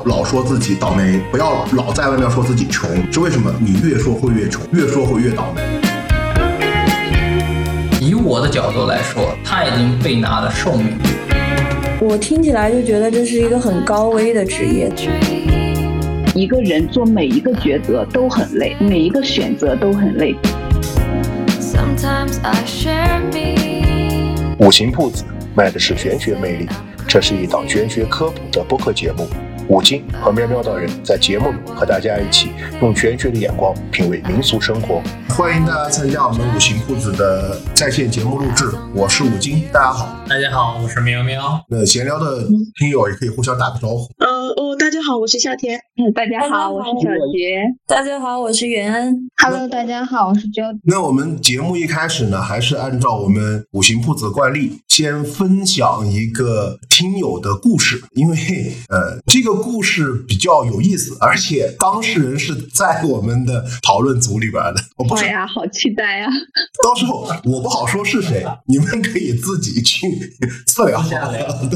要老说自己倒霉，不要老在外面说自己穷，是为什么？你越说会越穷，越说会越倒霉。以我的角度来说，他已经被拿了寿命。我听起来就觉得这是一个很高危的职业。一个人做每一个抉择都很累，每一个选择都很累。五行铺子卖的是玄学魅力，这是一档玄学科普的播客节目。五金和喵喵道人在节目里和大家一起用玄学的眼光品味民俗生活。欢迎大家参加我们五行铺子的在线节目录制，我是五金，大家好。大家好，我是喵喵。那闲聊的听友也可以互相打个招呼。呃哦，大家好，我是夏天。嗯，大家好，我是小杰。大家好，我是袁恩。Hello，大家好，我是 Jo。那我们节目一开始呢，还是按照我们五行铺子的惯例，先分享一个听友的故事，因为呃，这个故事比较有意思，而且当事人是在我们的讨论组里边的。我不是，哎呀，好期待呀！到时候我不好说是谁，你们可以自己去测量。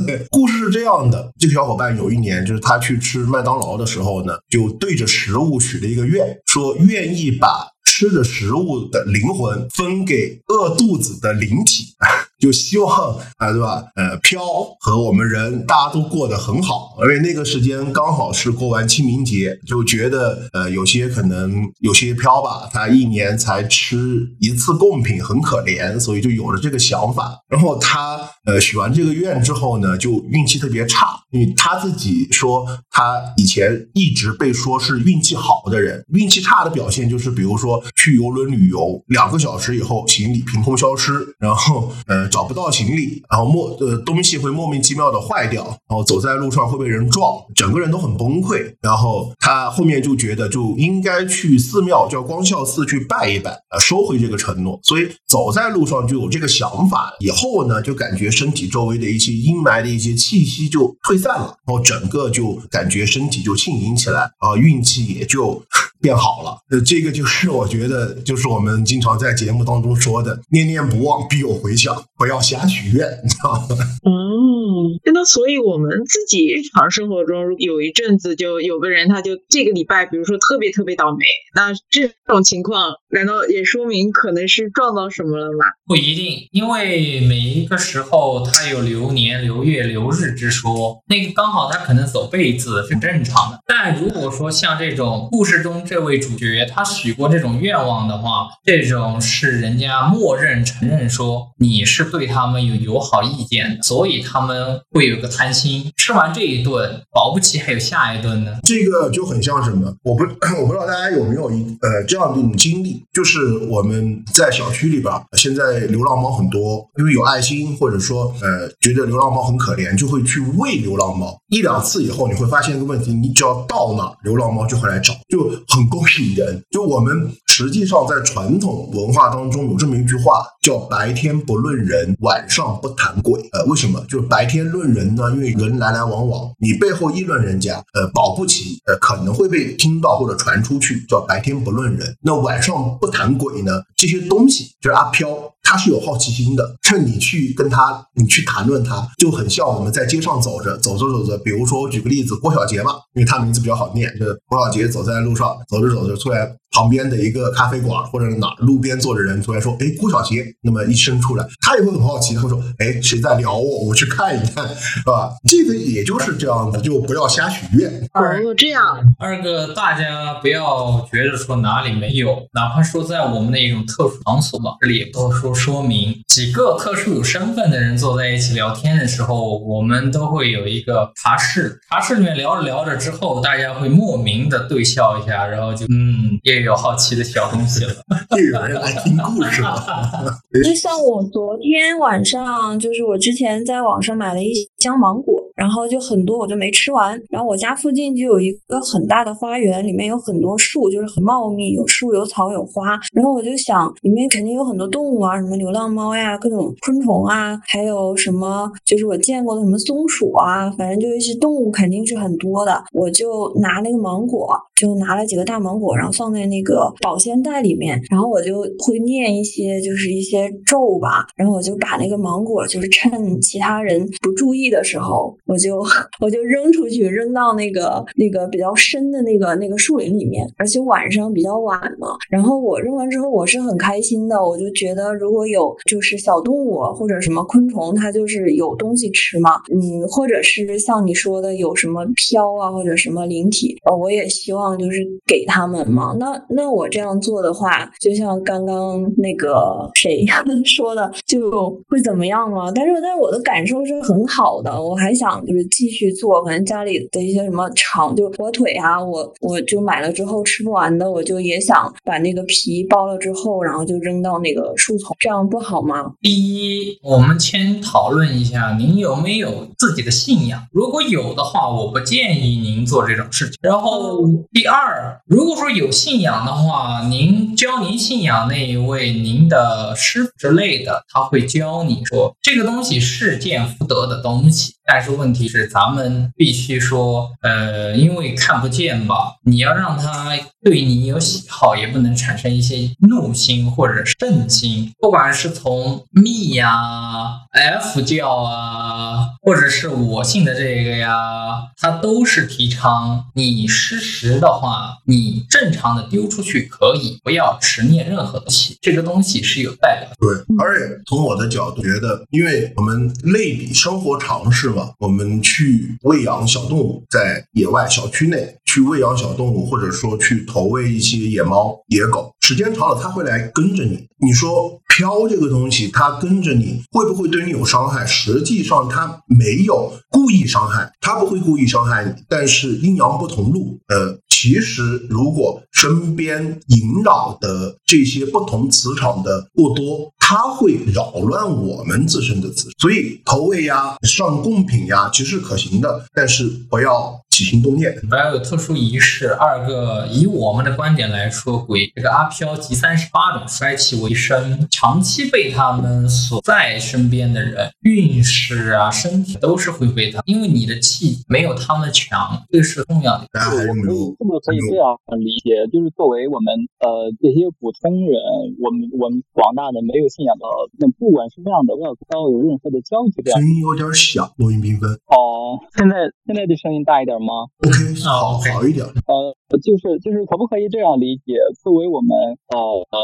对，故事是这样的：这个小伙伴有一年，就是他去吃麦当劳的时候呢，就对着食物许了一个愿，说愿意把吃的食物的灵魂分给饿肚子的灵体，就希望啊，对吧？呃，飘和我们人大家都过得很好，而且那个时间刚好是过完清明节，就觉得呃，有些可能有些飘吧，他一年才吃一次贡品，很可怜，所以就有了这个想法。然后他呃许完这个愿之后呢，就运气特别差，因为他自己说他以前一直被说是运气好的人，运气差的表现就是比如说去游轮旅游两个小时以后行李凭空消失，然后呃找不到行李，然后莫呃东西会莫名其妙的坏掉，然后走在路上会被人撞，整个人都很崩溃。然后他后面就觉得就应该去寺庙叫光孝寺去拜一拜，呃收回这个承诺，所以走在路上就有这个想法。以后呢，就感觉身体周围的一些阴霾的一些气息就退散了，然后整个就感觉身体就轻盈起来，啊，运气也就变好了。呃，这个就是我觉得，就是我们经常在节目当中说的“念念不忘，必有回响”，不要瞎许愿，你知道吗？嗯，所以我们自己日常生活中有一阵子就有个人，他就这个礼拜，比如说特别特别倒霉，那这种情况难道也说明可能是撞到什么了吗？不一定，因为每一个时候它有流年、流月、流日之说，那个刚好他可能走背字是正常的。但如果说像这种故事中这位主角他许过这种愿望的话，这种是人家默认承认说你是对他们有友好意见的，所以他们会有个贪心，吃完这一顿，保不齐还有下一顿呢。这个就很像什么？我不 我不知道大家有没有一呃这样的一种经历，就是我们在小区里边，现在流浪猫很多，因为有爱心或者说呃觉得流浪猫很可怜，就会去喂流浪猫。一两次以后，你会发现一个问题，你只要到哪，流浪猫就会来找，就很勾引人。就我们实际上在传统文化当中有这么一句话，叫“白天不论人，晚上不谈鬼”。呃，为什么？就是白天论人呢？因为人来来往往，你背后议论人家，呃，保不齐呃可能会被听到或者传出去，叫白天不论人。那晚上不谈鬼呢？这些东西就是阿飘。他是有好奇心的，趁你去跟他，你去谈论他，就很像我们在街上走着，走着走着，比如说我举个例子，郭小杰吧，因为他名字比较好念，就是郭小杰走在路上，走着走着，突然旁边的一个咖啡馆或者哪路边坐着人，突然说，哎，郭小杰，那么一伸出来，他也会很好奇，他会说，哎，谁在聊我？我去看一看，是吧？这个也就是这样子，就不要瞎许愿。哦，这样。二个，大家不要觉得说哪里没有，哪怕说在我们的一种特殊场所吧，这里也都说说明几个特殊有身份的人坐在一起聊天的时候，我们都会有一个茶室，茶室里面聊着聊着之后，大家会莫名的对笑一下，然后就嗯，也有好奇的小东西了。又有人来听故事了。就像我昨天晚上，就是我之前在网上买了一箱芒果，然后就很多我就没吃完。然后我家附近就有一个很大的花园，里面有很多树，就是很茂密，有树有草有花。然后我就想，里面肯定有很多动物啊，什么流浪猫呀，各种昆虫啊，还有什么就是我见过的什么松鼠啊，反正就一些动物肯定是很多的。我就拿那个芒果，就拿了几个大芒果，然后放在那个保鲜袋里面，然后我就会念一些就是一些咒吧，然后我就把那个芒果就是趁其他人不注意的时候，我就我就扔出去，扔到那个那个比较深的那个那个树林里面，而且晚上比较晚嘛。然后我扔完之后，我是很开心的，我就觉得如如果有就是小动物或者什么昆虫，它就是有东西吃嘛，嗯，或者是像你说的有什么飘啊或者什么灵体，呃，我也希望就是给他们嘛。那那我这样做的话，就像刚刚那个谁 说的，就会怎么样吗？但是但是我的感受是很好的，我还想就是继续做，可能家里的一些什么肠就火腿啊，我我就买了之后吃不完的，我就也想把那个皮剥了之后，然后就扔到那个树丛，这样不好吗？第一，我们先讨论一下您有没有自己的信仰。如果有的话，我不建议您做这种事情。然后第二，如果说有信仰的话，您教您信仰那一位您的师傅之类的，他会教你说这个东西是见福德的东西。但是问题是，咱们必须说，呃，因为看不见吧，你要让他对你有喜好，也不能产生一些怒心或者圣心。不管是从密呀、F 教啊，或者是我信的这个呀，它都是提倡你失时的话，你正常的丢出去可以，不要执念任何东西。这个东西是有代表的。对，而且从我的角度觉得，因为我们类比生活常识我们去喂养小动物，在野外小区内去喂养小动物，或者说去投喂一些野猫、野狗，时间长了它会来跟着你。你说飘这个东西，它跟着你会不会对你有伤害？实际上它没有故意伤害，它不会故意伤害你，但是阴阳不同路，呃。其实，如果身边萦绕的这些不同磁场的过多，它会扰乱我们自身的磁场。所以投喂呀、上贡品呀，其实可行的，但是不要起心动念。不要有特殊仪式。二个，以我们的观点来说，鬼这个阿飘集三十八种衰气为生，长期被他们所在身边的人，运势啊、身体都是会被他，因为你的气没有他们强，这是重要的。大家还有没有？是不是可以这样理解？就是作为我们呃这些普通人，我们我们广大的没有信仰的，那不管什么样的，不要有任何的交集，声。音有点小，录音缤纷。哦，现在现在的声音大一点吗？OK，好好一点。呃，就是就是可不可以这样理解？作为我们呃呃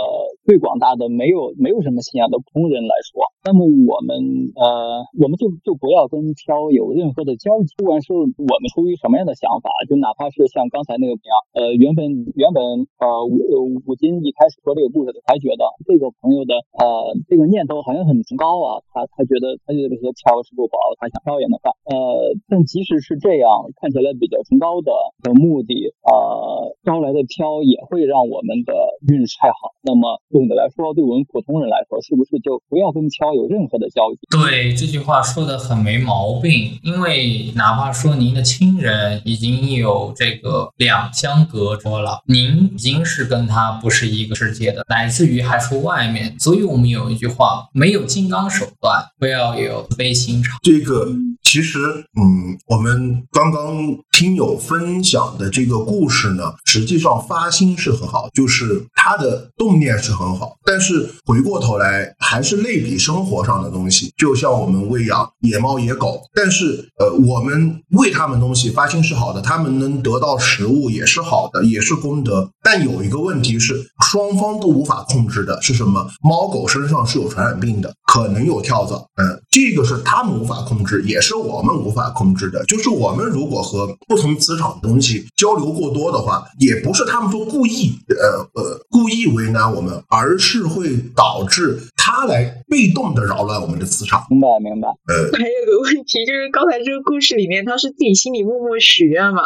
最广大的没有没有什么信仰的普通人来说，那么我们呃我们就就不要跟飘有任何的交集，不管是我们出于什么样的想法，就哪怕是像刚才那个一样，呃原本原本呃吴呃吴金一开始说这个故事的，还觉得这个朋友的呃这个念头好像很崇高啊，他他觉得他觉得这些飘是不薄，他想飘也能干，呃但即使是这样，看起来比较崇高的的目的，呃招来的挑也会让我们的运势太好。那么总的来说，对我们普通人来说，是不是就不要跟挑有任何的交集？对这句话说的很没毛病，因为哪怕说您的亲人已经有这个两相隔着了，您已经是跟他不是一个世界的，乃至于还说外面。所以我们有一句话：没有金刚手段，不要有慈悲心肠。这个其实，嗯，我们刚刚听友分享的这个故事是呢，实际上发心是很好，就是他的动念是很好，但是回过头来还是类比生活上的东西，就像我们喂养野猫野狗，但是呃，我们喂它们东西，发心是好的，它们能得到食物也是好的，也是功德。但有一个问题是，双方都无法控制的是什么？猫狗身上是有传染病的，可能有跳蚤，嗯，这个是他们无法控制，也是我们无法控制的。就是我们如果和不同磁场的东西交流过多的话，也不是他们说故意，呃呃，故意为难我们，而是会导致他来被动的扰乱我们的磁场。明白明白。呃，还有个问题就是，刚才这个故事里面，他是自己心里默默许愿嘛，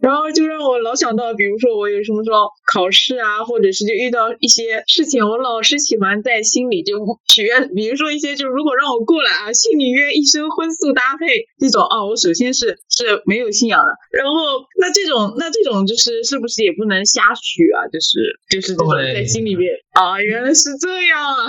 然后就让我老想到，比如说我有什么时候考试啊，或者是就遇到一些事情，我老是喜欢在心里就许愿，比如说一些就如果让我过来啊，信里约一生荤素搭配这种啊，我首先是是没有信仰的，然后那这种那这种就是是不是也不能瞎许啊？就是就是这种对。在心里面啊，原来是这样啊，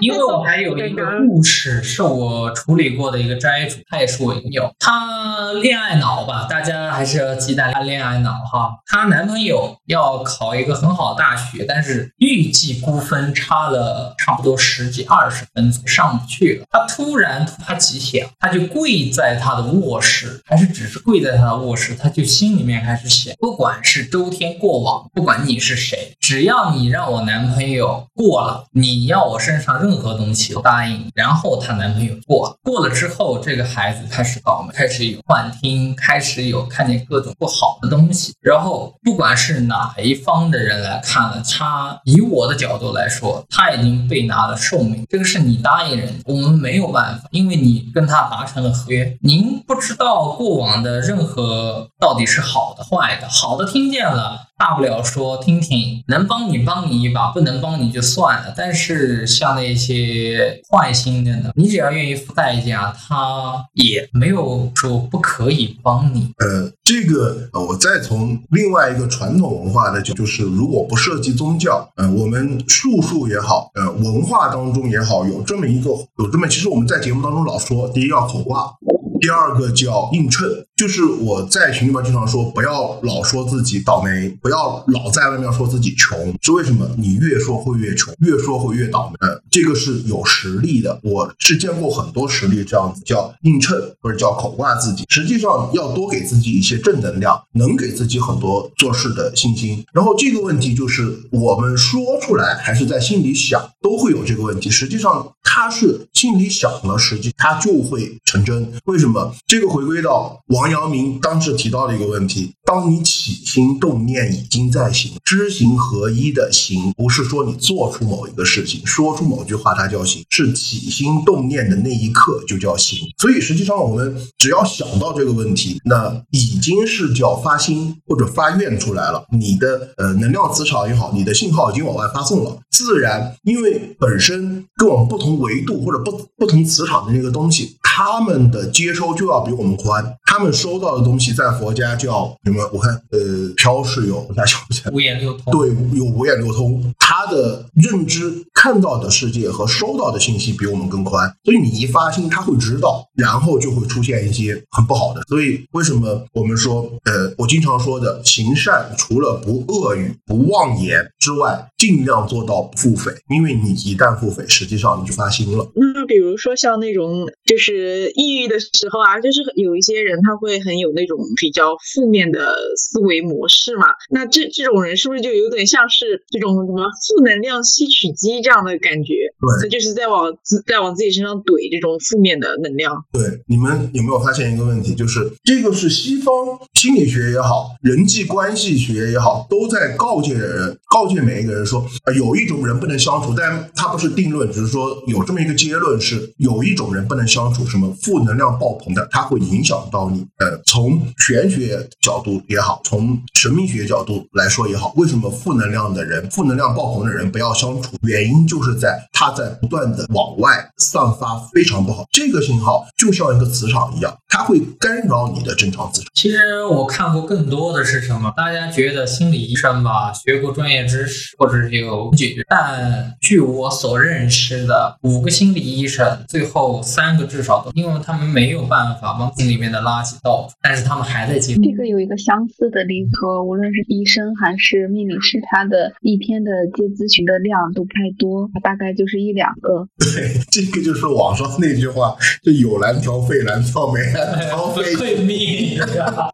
因为我还有一个 故事是我处理过的一个斋主，他也是我朋友，他恋爱脑吧，大家还是要忌惮恋爱脑哈，她男朋友要考一个很好的大学，但是预计估分差了差不多十几二十分，上不去了。她突然突发奇想，她就跪在她的卧室，还是只是跪在她的卧室，她就心里面开始想，不管是周天过往，不管你是谁，只要你让我男朋友过了，你要我身上任何东西，我答应。然后她男朋友过了，过了之后，这个孩子开始倒霉，开始有幻听，开始有看见各种不好的东西。然后不管是哪一方的人来看了，他以我的角度来说，他已经被拿了寿命，这个是你答应人，我们没有办法，因为你跟他达成了合约，您不知道过往的任何到底是好的坏的，好的听见了。大不了说听听，能帮你帮你一把，不能帮你就算了。但是像那些坏心的呢，你只要愿意付代价，他也没有说不可以帮你。呃，这个呃，我再从另外一个传统文化的角，就是如果不涉及宗教，呃，我们术数也好，呃，文化当中也好，有这么一个有这么，其实我们在节目当中老说，第一要口挂。第二个叫映衬，就是我在群里面经常说，不要老说自己倒霉，不要老在外面说自己穷，是为什么？你越说会越穷，越说会越倒霉。这个是有实力的，我是见过很多实力这样子叫映衬或者叫口挂自己。实际上要多给自己一些正能量，能给自己很多做事的信心。然后这个问题就是我们说出来还是在心里想，都会有这个问题。实际上他是心里想了，实际他就会成真。为什么？这个回归到王阳明当时提到的一个问题：当你起心动念已经在行，知行合一的行，不是说你做出某一个事情、说出某句话它叫行，是起心动念的那一刻就叫行。所以实际上我们只要想到这个问题，那已经是叫发心或者发愿出来了。你的呃能量磁场也好，你的信号已经往外发送了，自然因为本身跟我们不同维度或者不不同磁场的那个东西，他们的接收。就要比我们宽，他们收到的东西在佛家叫什么？我看，呃，飘是有，我想不起来，五眼六通，对，有五眼六通，他的认知看到的世界和收到的信息比我们更宽，所以你一发心，他会知道，然后就会出现一些很不好的。所以为什么我们说，呃，我经常说的行善，除了不恶语、不妄言之外，尽量做到不腹诽，因为你一旦腹诽，实际上你就发心了。那比如说像那种就是抑郁的时候。啊，就是有一些人他会很有那种比较负面的思维模式嘛，那这这种人是不是就有点像是这种什么负能量吸取机这样的感觉？对，他就是在往自在往自己身上怼这种负面的能量。对，你们有没有发现一个问题？就是这个是西方心理学也好，人际关系学也好，都在告诫人，告诫每一个人说，啊，有一种人不能相处，但他不是定论，只是说有这么一个结论是，有一种人不能相处，什么负能量爆棚的。它会影响到你。呃，从玄学角度也好，从神秘学角度来说也好，为什么负能量的人、负能量爆棚的人不要相处？原因就是在他在不断的往外散发非常不好。这个信号就像一个磁场一样，它会干扰你的正常磁场。其实我看过更多的是什么？大家觉得心理医生吧，学过专业知识或者是有解决，但据我所认识的五个心理医生，最后三个至少都因为他们没有办法。帮心里面的垃圾倒出，但是他们还在接。这个有一个相似的例子，无论是医生还是命理师，他的一天的接咨询的量都不太多，大概就是一两个。对，这个就是网上那句话，就有蓝条肺，蓝条没蓝条肺命。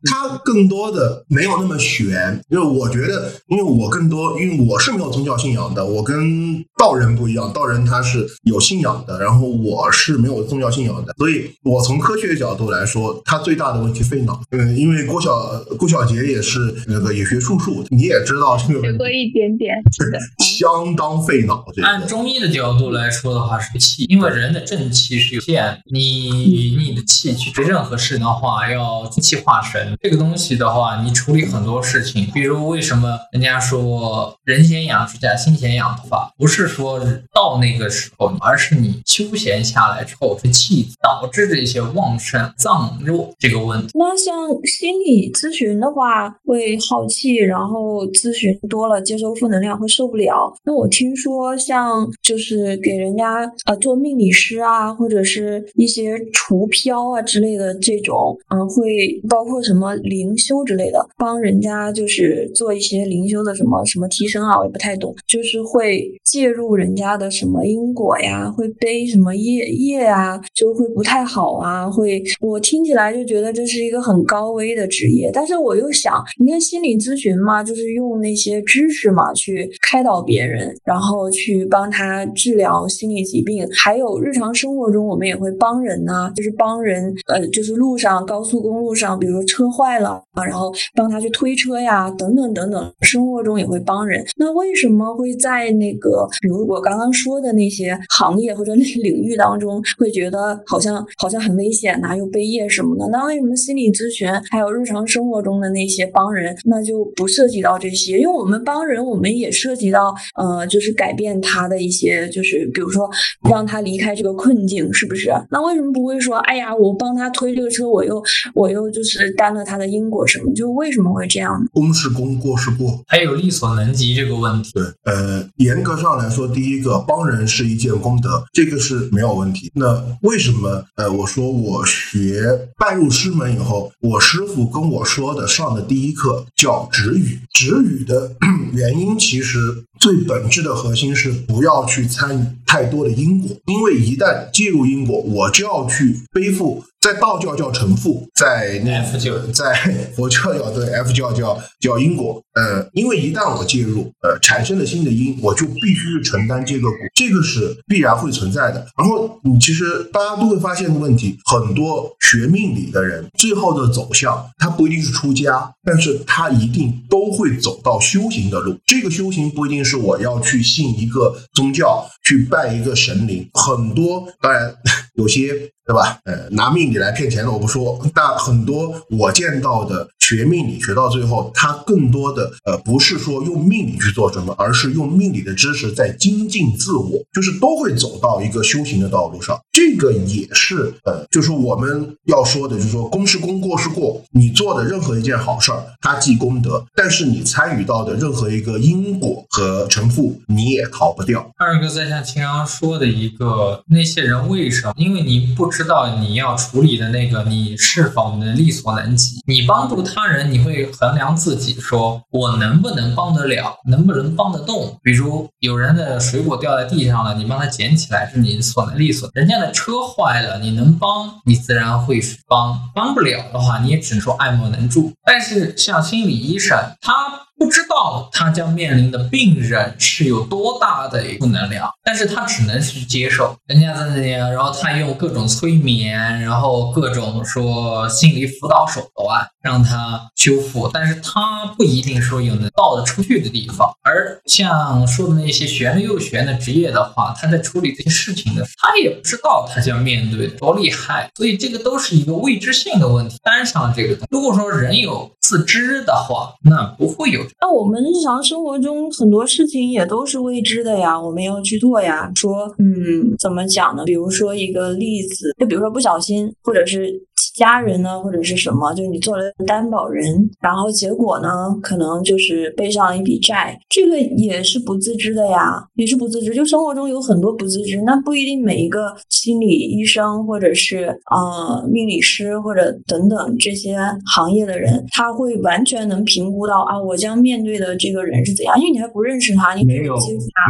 他更多的没有那么玄，因为我觉得，因为我更多，因为我是没有宗教信仰的，我跟道人不一样，道人他是有信仰的，然后我是没有宗教信仰的，所以我从科学角。度来说，他最大的问题费脑。嗯，因为郭晓郭晓杰也是那个也学术数，你也知道这个学过一点点，是的 相当费脑。按中医的角度来说的话，是气，因为人的正气是有限，你你的气去做任何事的话，要气化神。这个东西的话，你处理很多事情，比如为什么人家说人先养指甲，心先养头发，不是说到那个时候，而是你休闲下来之后，这气导致这些旺盛。脏弱这个问题，那像心理咨询的话，会耗气，然后咨询多了，接收负能量会受不了。那我听说像就是给人家呃做命理师啊，或者是一些除漂啊之类的这种，嗯，会包括什么灵修之类的，帮人家就是做一些灵修的什么什么提升啊，我也不太懂，就是会介入人家的什么因果呀，会背什么业业啊，就会不太好啊，会我听起来就觉得这是一个很高危的职业，但是我又想，你看心理咨询嘛，就是用那些知识嘛去开导别人，然后去帮他治疗心理疾病，还有日常生活中我们也会帮人呐、就是帮人，呃，就是路上高速公路上，比如说车坏了啊，然后帮他去推车呀，等等等等，生活中也会帮人。那为什么会在那个，比如我刚刚说的那些行业或者那领域当中，会觉得好像好像很危险呐、又背业什么的？那为什么心理咨询还有日常生活中的那些帮人，那就不涉及到这些？因为我们帮人，我们也涉及到呃，就是改变他的一些，就是比如说让他离开这个困境，是不是？那为什么不会说，哎呀，我帮他推这个车，我又我又就是担了他的因果什么？就为什么会这样呢？功是功，过是过。还有力所能及这个问题。对，呃，严格上来说，第一个帮人是一件功德，这个是没有问题。那为什么？呃，我说我学拜入师门以后，我师傅跟我说的上的第一课叫止语。止语的 原因其实最本质的核心是不要去参与太多的因果，因为一旦介入因果，我就要去背负。在道教叫承负，在那 F 教在佛教叫对 F 教叫叫因果。呃，因为一旦我介入，呃，产生了新的因，我就必须去承担这个果，这个是必然会存在的。然后你其实大家都会发现个问题，很多学命理的人最后的走向，他不一定是出家，但是他一定都会走到修行的路。这个修行不一定是是我要去信一个宗教，去拜一个神灵，很多当然有些。对吧？呃，拿命理来骗钱的我不说，但很多我见到的学命理学到最后，他更多的呃不是说用命理去做什么，而是用命理的知识在精进自我，就是都会走到一个修行的道路上。这个也是呃，就是我们要说的，就是说功是功，过是过。你做的任何一件好事儿，它积功德，但是你参与到的任何一个因果和承负，你也逃不掉。二哥在像秦阳说的一个，那些人为什么？因为你不知道你要处理的那个，你是否能力所能及。你帮助他人，你会衡量自己，说我能不能帮得了，能不能帮得动。比如有人的水果掉在地上了，你帮他捡起来，是你所能力所；人家的车坏了，你能帮，你自然会帮；帮不了的话，你也只能说爱莫能助。但是像心理医生，他。不知道他将面临的病人是有多大的负能量，但是他只能去接受人家在那里，然后他用各种催眠，然后各种说心理辅导手段让他修复，但是他不一定说有能到得出去的地方。而像说的那些玄的又玄的职业的话，他在处理这些事情的时候，他也不知道他将面对多厉害，所以这个都是一个未知性的问题。担上这个，如果说人有自知的话，那不会有。那我们日常生活中很多事情也都是未知的呀，我们要去做呀。说，嗯，怎么讲呢？比如说一个例子，就比如说不小心，或者是家人呢，或者是什么，就是你做了担保人，然后结果呢，可能就是背上一笔债，这个也是不自知的呀，也是不自知。就生活中有很多不自知，那不一定每一个心理医生或者是呃命理师或者等等这些行业的人，他会完全能评估到啊，我将面对的这个人是怎样，因为你还不认识他，你没有。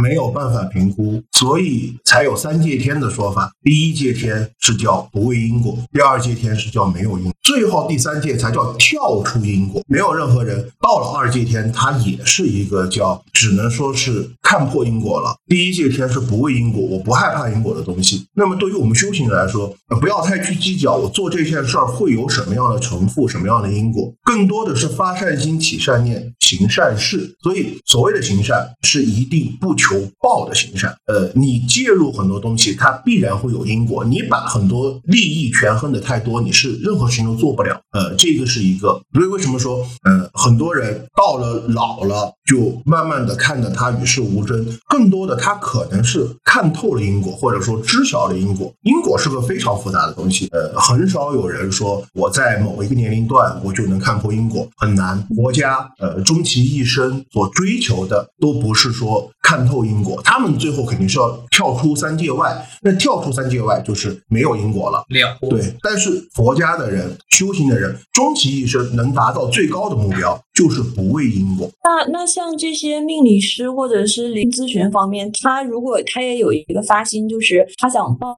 没有办法评估，所以才有三界天的说法。第一界天是叫不畏因果，第二界天是叫没有因果，最后第三界才叫跳出因果。没有任何人到了二界天，他也是一个叫只能说是看破因果了。第一界天是不畏因果，我不害怕因果的东西。那么对于我们修行人来说，不要太去计较我做这件事儿会有什么样的承负，什么样的因果，更多的是发善心、起善念、行善事。所以所谓的行善，是一定不求报的行善。呃，你介入很多东西，它必然会有因果。你把很多利益权衡的太多，你是任何事情都做不了。呃，这个是一个，所以为什么说，呃，很多人到了老了，就慢慢的看着他与世无争，更多的他可能是看透了因果，或者说知晓了因果。因果是个非常复杂的东西，呃，很少有人说我在某一个年龄段我就能看破因果，很难。国家呃，终其一生所追求的都不是说看透因果，他们最后肯定是要跳出三界外。那跳出三界外就是没有因果了。了悟对，但是佛家的人、修行的人，终其一生能达到最高的目标，就是不畏因果。那那像这些命理师或者是灵咨询方面，他如果他也有一个发心，就是他想帮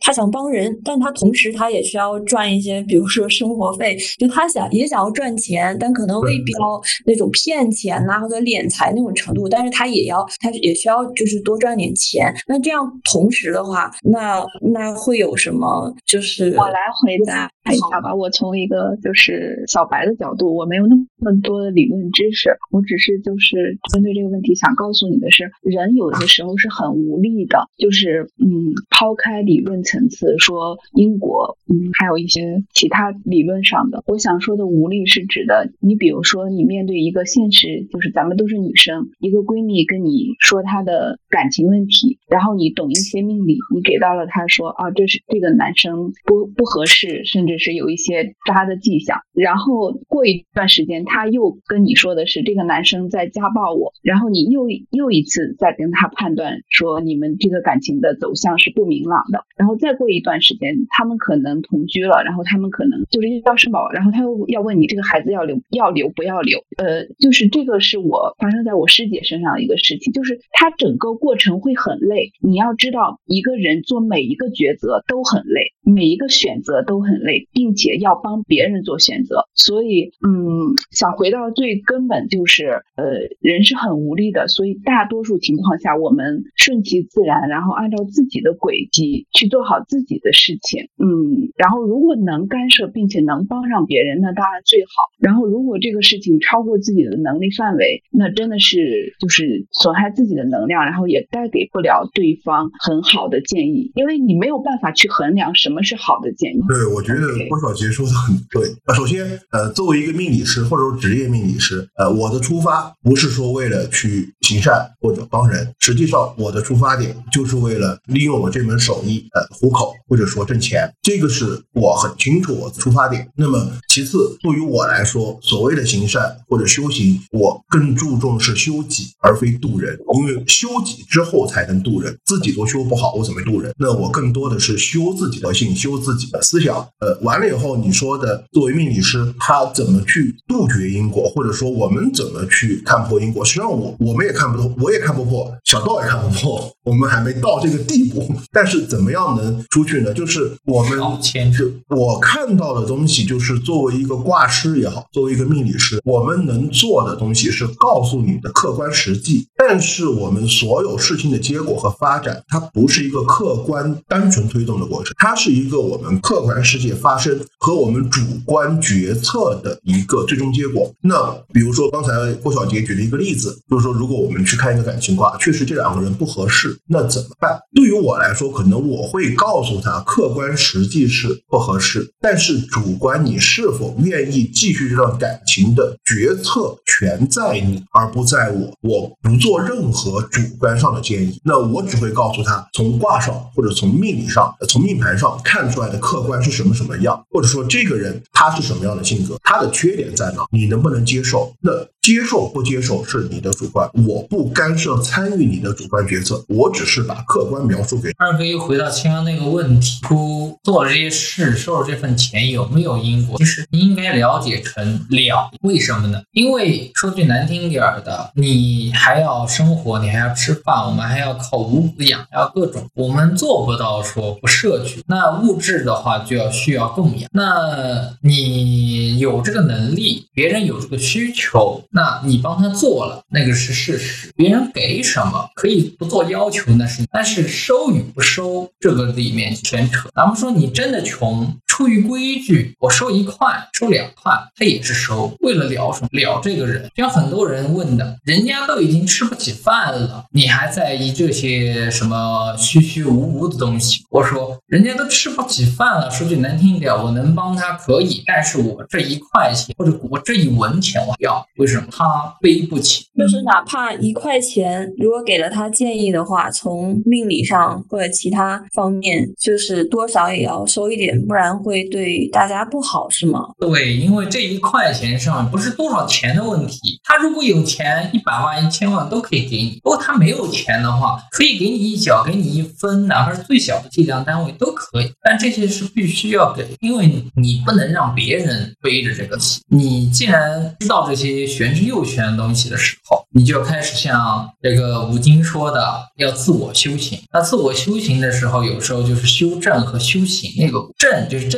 他想帮人，但他同时他也需要赚一些，比如说生活费，就他想也想要赚钱，但可能未必要那种骗钱呐、或者敛财那种程度，但是他也要他也需要就是多赚点钱。那这样同时的话，那那会有什么？就是我来回答一下吧。我从一个就是小白的角度，我没有那么多的理论知识，我只是就是针对这个问题想告诉你的是，人有的时候是很无力的，就是嗯，抛开理论层次说因果，嗯，还有一些其他理论上的，我想说的无力是指的，你比如说你面对一个现实，就是咱们都是女生，一个闺蜜跟你说她的感情问题，然后你懂一些命理，你给到了她说啊，这是这个男生不不合适，甚至是有一些渣的迹象，然后过一段时间，他又又跟你说的是这个男生在家暴我，然后你又又一次再跟他判断说你们这个感情的走向是不明朗的，然后再过一段时间，他们可能同居了，然后他们可能就是要生宝，然后他又要问你这个孩子要留要留不要留，呃，就是这个是我发生在我师姐身上的一个事情，就是他整个过程会很累，你要知道一个人做每一个抉择都很累，每一个选择都很累，并且要帮别人做选择，所以嗯，想回到最根本就是呃，人是很无力的，所以大多数情况下我们顺其自然，然后按照自己的轨迹去做好自己的事情，嗯，然后如果能干涉并且能帮上别人，那当然最好。然后如果这个事情超过自己的能力范围，那真的是就是损害自己的能量，然后也带给不了对方很好的建议，因为你没有办法去衡量什么是好的建议。对，我觉得郭晓杰说的很对。呃，首先，呃，作为一个命理师或者说职业命理师，呃，我的出发不是说为了去行善或者帮人，实际上我的出发点就是为了利用我这门手艺，呃，糊口或者说挣钱，这个是我很清楚我的出发点。那么，其次，对于我来说，所谓的行善或者修行，我更注重是修己而非渡人，因为修己之后才能渡人，自己都修不好，我怎么渡人？那我更多的是修自己的性，修自己的思想。呃，完了以后，你说的作为命理师，他怎么去杜绝因或者说我们怎么去看破因果？实际上我我们也看不透，我也看不破，小道也看不破，我们还没到这个地步。但是怎么样能出去呢？就是我们少牵扯我看到的东西，就是作为一个卦师也好，作为一个命理师，我们能做的东西是告诉你的客观实际。但是我们所有事情的结果和发展，它不是一个客观单纯推动的过程，它是一个我们客观世界发生和我们主观决策的一个最终结果。那比如说刚才郭小杰举了一个例子，就是说如果我们去看一个感情卦，确实这两个人不合适，那怎么办？对于我来说，可能我会告诉他，客观实际是不合适，但是主观你是否愿意继续这段感情的决策全在你，而不在我。我不做任何主观上的建议，那我只会告诉他，从卦上或者从命理上、从命盘上看出来的客观是什么什么样，或者说这个人他是什么样的性格，他的缺点在哪，你能不能接受？那接受不接受是你的主观，我不干涉参与你的主观决策，我只是把客观描述给。二哥又回到前面那个问题，出做这些事，收了这份钱有没有因果？其实应该了解成了，为什么呢？因为说句难听点儿的，你还要生活，你还要吃饭，我们还要靠五谷养，还要各种，我们做不到说不摄取。那物质的话就要需要供养，那你有这个能力，别人有这个需求，那你帮他做了，那个是事实。别人给什么可以不做要求，那是，但是收与不收这个里面牵扯。咱们说你真的穷，出于规矩，我收一块，收两块，他也是收，为了了什么？了这个人。像很多人问的，人家都已经吃不起饭了，你还在意这些什么虚虚无无的东西？我说，人家都吃不起饭了，说句难听一点，我能帮他可以，但是我这一块钱或者我这一文钱我要，为什么？他背不起。就是哪怕一块钱，如果给了他建议的话，从命理上或者其他方面，就是多少也要收一点，不然会对大家不好，是吗？对，因为这一块钱上不是多少钱的问题，他如果有钱，一百万、一千万都可以给你；如果他没有钱的话，可以给你一角，给你一分，哪怕是最小的计量单位都可以。但这些是必须要给，因为你不能让别人背着这个气。你既然知道这些玄之又玄的东西的时候，你就开始像这个吴京说的，要自我修行。那自我修行的时候，有时候就是修正和修行。那个正就是正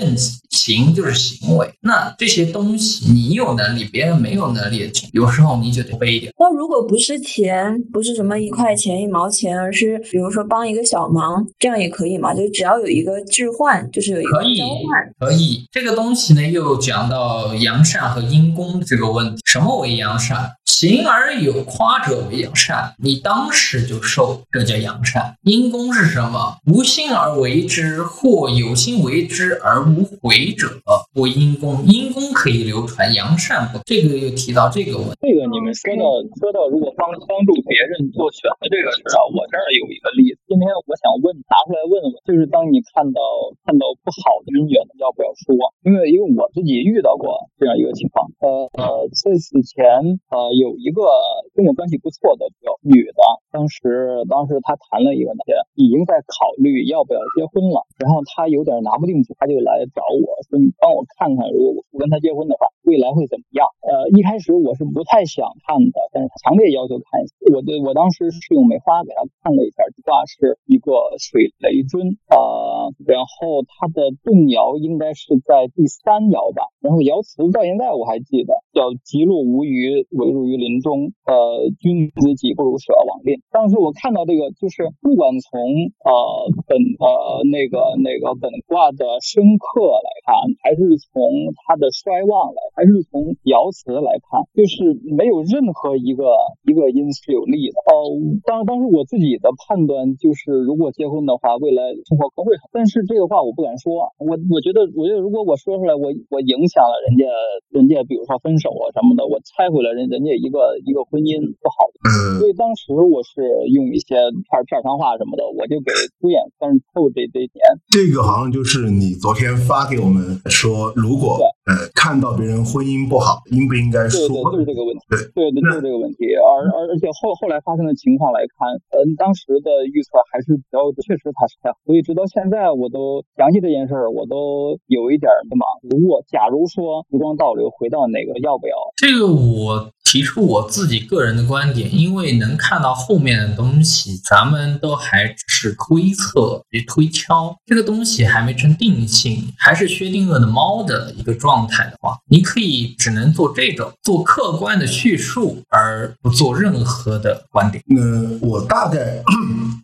行就是行为。那这些东西你有能力，别人没有能力的，有时候你就得背一点。那如果不是钱，不是什么一块钱、一毛钱，而是比如说帮一个小忙，这样也可以嘛？就只要有一个置换，就是有一个可以交换。可以，这个东西呢，又讲到阳善和阴功这个问题。什么为阳善？行而有夸者为阳善，你当时就受，这叫阳善。阴功是什么？无心而为之，或有心为之而无悔者，为阴功。阴功可以流传，阳善不。这个又提到这个问题。这个你们说到说到，如果帮帮助别人做选择这个事啊，我这儿有一个例子。今天我想问，拿出来问问，就是当你看到看到不好的姻缘，要不要说？因为因为我自己遇到过这样一个情况。呃呃，在此前呃有有一个跟我关系不错的有女的，当时当时她谈了一个男的，已经在考虑要不要结婚了，然后她有点拿不定主意，她就来找我说：“你帮我看看，如果我不跟他结婚的话，未来会怎么样？”呃，一开始我是不太想看的，但是强烈要求看一下。我的我当时是用梅花给他看了一下，这卦是一个水雷尊啊、呃然后它的动爻应该是在第三爻吧，然后爻辞到现在我还记得叫“吉禄无余，委入于林中”，呃，君子己不如舍往吝。当时我看到这个，就是不管从呃本呃那个那个本卦的深刻来看，还是从它的衰旺来，还是从爻辞来看，就是没有任何一个一个因是有利的。哦、当当时我自己的判断就是，如果结婚的话，未来生活可会好。但是这个话我不敢说，我我觉得我觉得如果我说出来，我我影响了人家人家，比如说分手啊什么的，我拆毁了人人家一个一个婚姻不好的。嗯所以当时我是用一些片儿片儿上话什么的，我就给敷衍分透这这一点。这个好像就是你昨天发给我们说，如果呃看到别人婚姻不好，应不应该对说？对，就是这个问题。对对对，就是这个问题。而而而且后后来发生的情况来看，嗯，当时的预测还是比较，确实它是太好，所以直到现在我都想起这件事儿，我都有一点儿迷茫。如果假如说时光倒流回到哪个，要不要？这个我提出我自己个人的观点，因为能看到后面的东西，咱们都还只是推测与推敲，这个东西还没成定性，还是薛定谔的猫的一个状态的话，你可以只能做这种做客观的叙述，而不做任何的观点。那我大概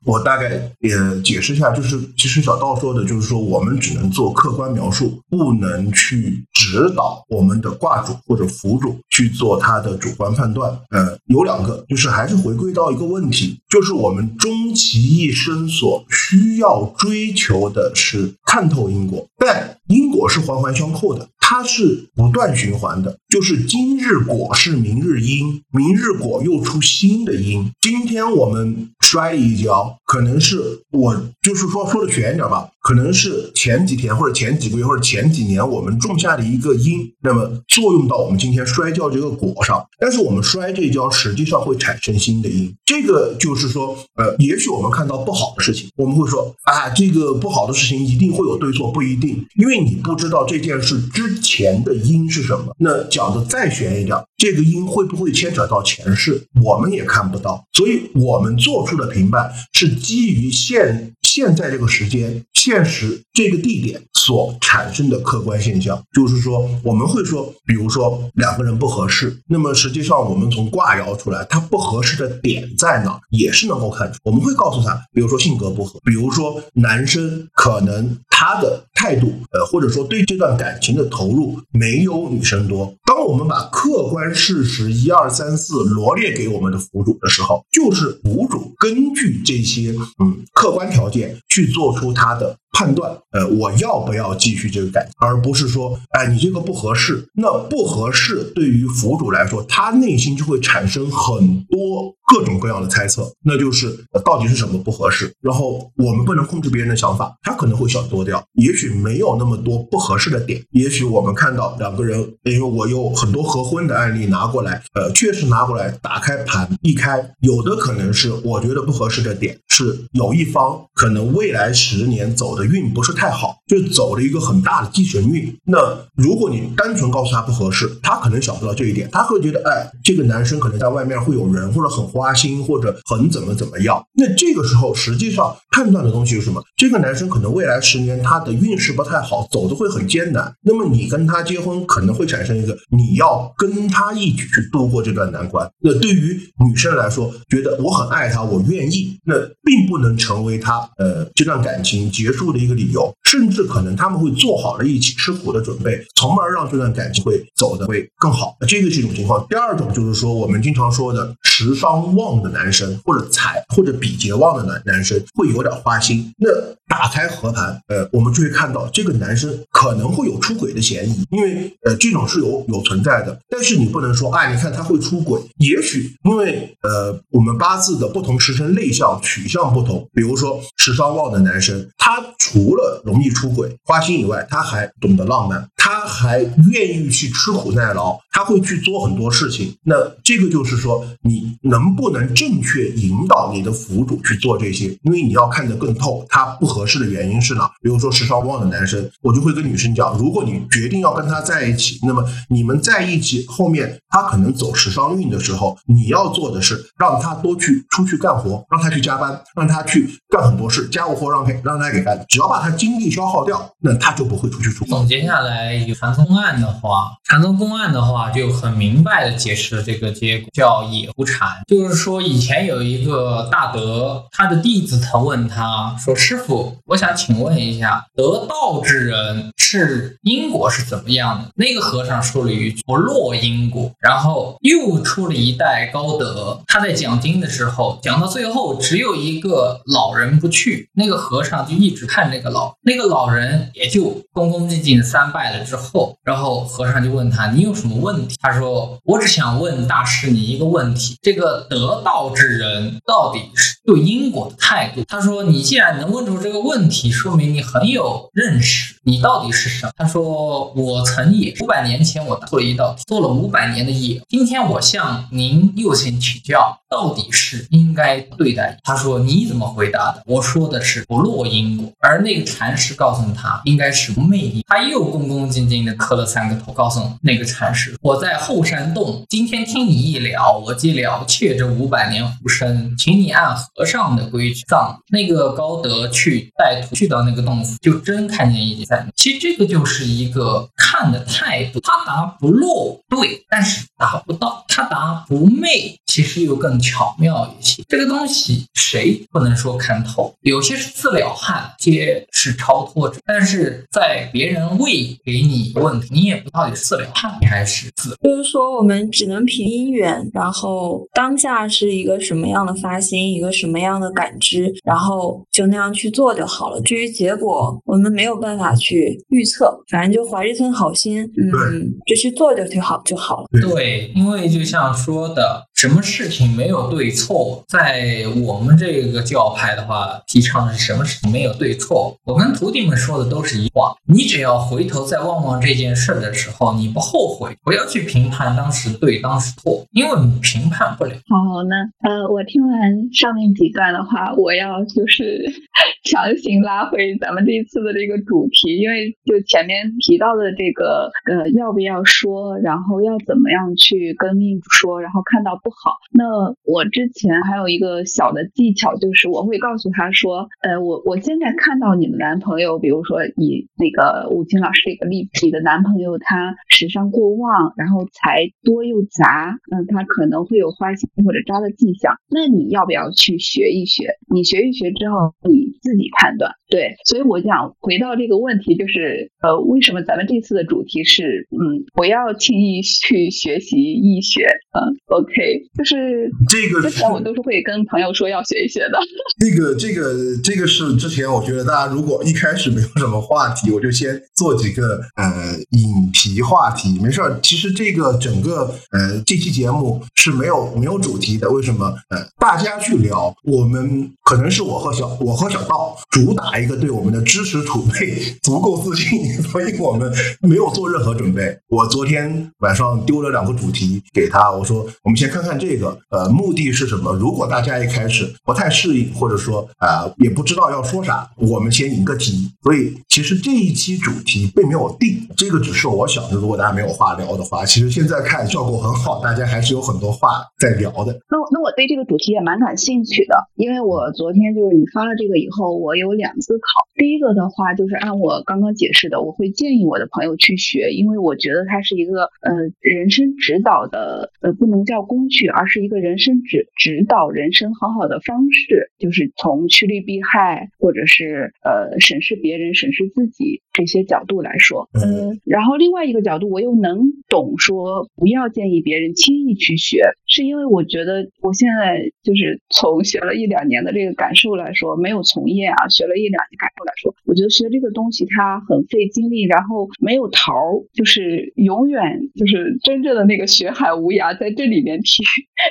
我大概也解释一下，就是其实小道说的，就是说我们只能做客观描述，不能去指导我们的挂主或者辅主去做他的主观判断。嗯，有两个，就是还是回归到一个问题，就是我们终其一生所需要追求的是看透因果，但因果是环环相扣的。它是不断循环的，就是今日果是明日因，明日果又出新的因。今天我们摔一跤，可能是我就是说说的全一点吧，可能是前几天或者前几个月或者前几年我们种下的一个因，那么作用到我们今天摔跤这个果上。但是我们摔这跤，实际上会产生新的因。这个就是说，呃，也许我们看到不好的事情，我们会说啊，这个不好的事情一定会有对错，不一定，因为你不知道这件事之前的因是什么。那讲讲的再悬一点，这个因会不会牵扯到前世，我们也看不到。所以我们做出的评判是基于现现在这个时间、现实这个地点所产生的客观现象。就是说，我们会说，比如说两个人不合适，那么实际上我们从卦爻出来，它不合适的点在哪，也是能够看出。我们会告诉他，比如说性格不合，比如说男生可能他的态度，呃，或者说对这段感情的投入没有女生多。当我们把客观事实一二三四罗列给我们的腐主的时候，就是腐主根据这些嗯客观条件去做出他的。判断，呃，我要不要继续这个感情，而不是说，哎，你这个不合适。那不合适对于腐主来说，他内心就会产生很多各种各样的猜测，那就是到底是什么不合适。然后我们不能控制别人的想法，他可能会想多掉，也许没有那么多不合适的点。也许我们看到两个人，因为我有很多合婚的案例拿过来，呃，确实拿过来打开盘一开，有的可能是我觉得不合适的点是有一方可能未来十年走的。运不是太好，就走了一个很大的忌神运。那如果你单纯告诉他不合适，他可能想不到这一点，他会觉得，哎，这个男生可能在外面会有人，或者很花心，或者很怎么怎么样。那这个时候，实际上判断的东西是什么？这个男生可能未来十年他的运势不太好，走的会很艰难。那么你跟他结婚，可能会产生一个你要跟他一起去度过这段难关。那对于女生来说，觉得我很爱他，我愿意，那并不能成为他呃这段感情结束。的一个理由，甚至可能他们会做好了一起吃苦的准备，从而让这段感情会走得会更好。这个是一种情况。第二种就是说，我们经常说的食伤旺的男生，或者财或者比劫旺的男男生，会有点花心。那打开合盘，呃，我们就会看到这个男生可能会有出轨的嫌疑，因为呃，这种是有有存在的。但是你不能说，哎，你看他会出轨，也许因为呃，我们八字的不同时辰类象取向不同，比如说食伤旺的男生，他。除了容易出轨、花心以外，他还懂得浪漫，他还愿意去吃苦耐劳，他会去做很多事情。那这个就是说，你能不能正确引导你的辅主去做这些？因为你要看得更透，他不合适的原因是哪？比如说时尚旺的男生，我就会跟女生讲：如果你决定要跟他在一起，那么你们在一起后面，他可能走时尚运的时候，你要做的是让他多去出去干活，让他去加班，让他去干很多事，家务活让给让他给干。只要把他精力消耗掉，那他就不会出去出。总结下来，有禅宗案的话，禅宗公案的话，就很明白的解释了这个结果，叫野狐禅。就是说，以前有一个大德，他的弟子曾问他说：“师傅，我想请问一下，得道之人是因果是怎么样的？”那个和尚说了一句：“不落因果。”然后又出了一代高德，他在讲经的时候，讲到最后，只有一个老人不去，那个和尚就一直看。那个老那个老人也就恭恭敬敬三拜了之后，然后和尚就问他：“你有什么问题？”他说：“我只想问大师你一个问题，这个得道之人到底是对因果的态度？”他说：“你既然能问出这个问题，说明你很有认识。你到底是什么？”他说：“我曾也五百年前我做了一道做了五百年的业，今天我向您右贤请教，到底是应该对待？”他说：“你怎么回答的？”我说的是不落因果，而。那个禅师告诉他，应该是魅力。他又恭恭敬敬地磕了三个头，告诉那个禅师：“我在后山洞，今天听你一聊，我即了却这五百年狐身，请你按和尚的规矩葬。”那个高德去带徒去到那个洞府，就真看见一在。其实这个就是一个看的态度。他答不落，对，但是达不到；他答不昧，其实又更巧妙一些。这个东西谁不能说看透？有些是自了汉，皆。是超脱者，但是在别人未给你问题，你也不到底是自了汉还是自。就是说，我们只能凭因缘，然后当下是一个什么样的发心，一个什么样的感知，然后就那样去做就好了。至于结果，我们没有办法去预测，反正就怀着一份好心，嗯，就去做就挺好就好了。对，因为就像说的，什么事情没有对错，在我们这个教派的话，提倡的是什么事情没有对错。我跟徒弟们说的都是一话，你只要回头再望望这件事的时候，你不后悔，不要去评判当时对当时错，因为你评判不了。好，那呃，我听完上面几段的话，我要就是 强行拉回咱们这一次的这个主题，因为就前面提到的这个呃，要不要说，然后要怎么样去跟命主说，然后看到不好，那我之前还有一个小的技巧，就是我会告诉他说，呃，我我现在看到。你的男朋友，比如说以那个武清老师这个例子，你的男朋友他时尚过旺，然后财多又杂，嗯，他可能会有花心或者渣的迹象。那你要不要去学一学？你学一学之后，你自己判断。对，所以我想回到这个问题，就是呃，为什么咱们这次的主题是嗯，不要轻易去学习医学？嗯，OK，就是这个之前我都是会跟朋友说要学一学的。这个这个这个是之前我觉得大家如果一开始没有什么话题，我就先做几个呃引题话题，没事儿。其实这个整个呃这期节目是没有没有主题的，为什么？呃，大家去聊，我们可能是我和小我和小道主打一个对我们的知识储备足够自信，所以我们没有做任何准备。我昨天晚上丢了两个主题给他，我说我们先看看这个，呃，目的是什么？如果大家一开始不太适应，或者说啊、也不知道要说啥，我们先引个题。所以其实这一期主题并没有定，这个只是我想着，如果大家没有话聊的话，其实现在看效果很好，大家还是有很多话在聊的。那那我对这个主题也蛮感兴趣的，因为我昨天就是你发了这个以后，我有两思考。第一个的话就是按我刚刚解释的，我会建议我的朋友去学，因为我觉得它是一个呃人生指导的呃不能叫工具，而是一个人生指指导人生很好的方式，就是从趋利避害或者是呃审视别人、审视自己这些角度来说，嗯，然后另外一个角度我又能懂说不要建议别人轻易去学，是因为我觉得我现在就是从学了一两年的这个感受来说，没有从业啊，学了一两年感受来说，我觉得学这个东西它很费精力，然后没有头儿，就是永远就是真正的那个学海无涯在这里面体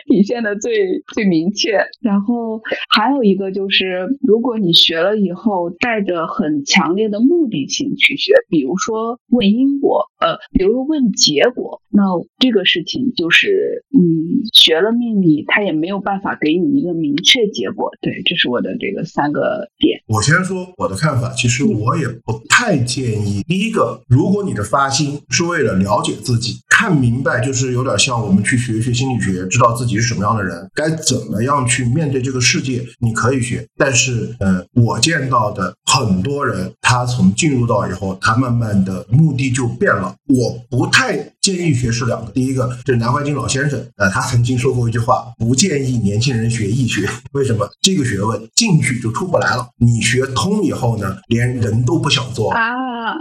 体现的最最明确。然后还有一个就是，如果你学了以后带着很强烈的目的性去学，比如说问因果，呃，比如问结果，那这个事情就是，嗯，学了命理，他也没有办法给你一个明确结果。对，这是我的这个三个点。我先说我的看法，其实我也不太建议。第一个，如果你的发心是为了了解自己，看明白，就是有点像我们去学一学心理学，知道自己是什么样的人，该怎么样去面对这个世界，你可以学。但是，呃，我见到的很多人，他从进入到以后，他慢慢的目的就变了。我不太建议学是两个，第一个这是南怀瑾老先生，呃，他曾经说过一句话，不建议年轻人学易学。为什么？这个学问进去就出不来了。你学通以后呢，连人都不想做。啊，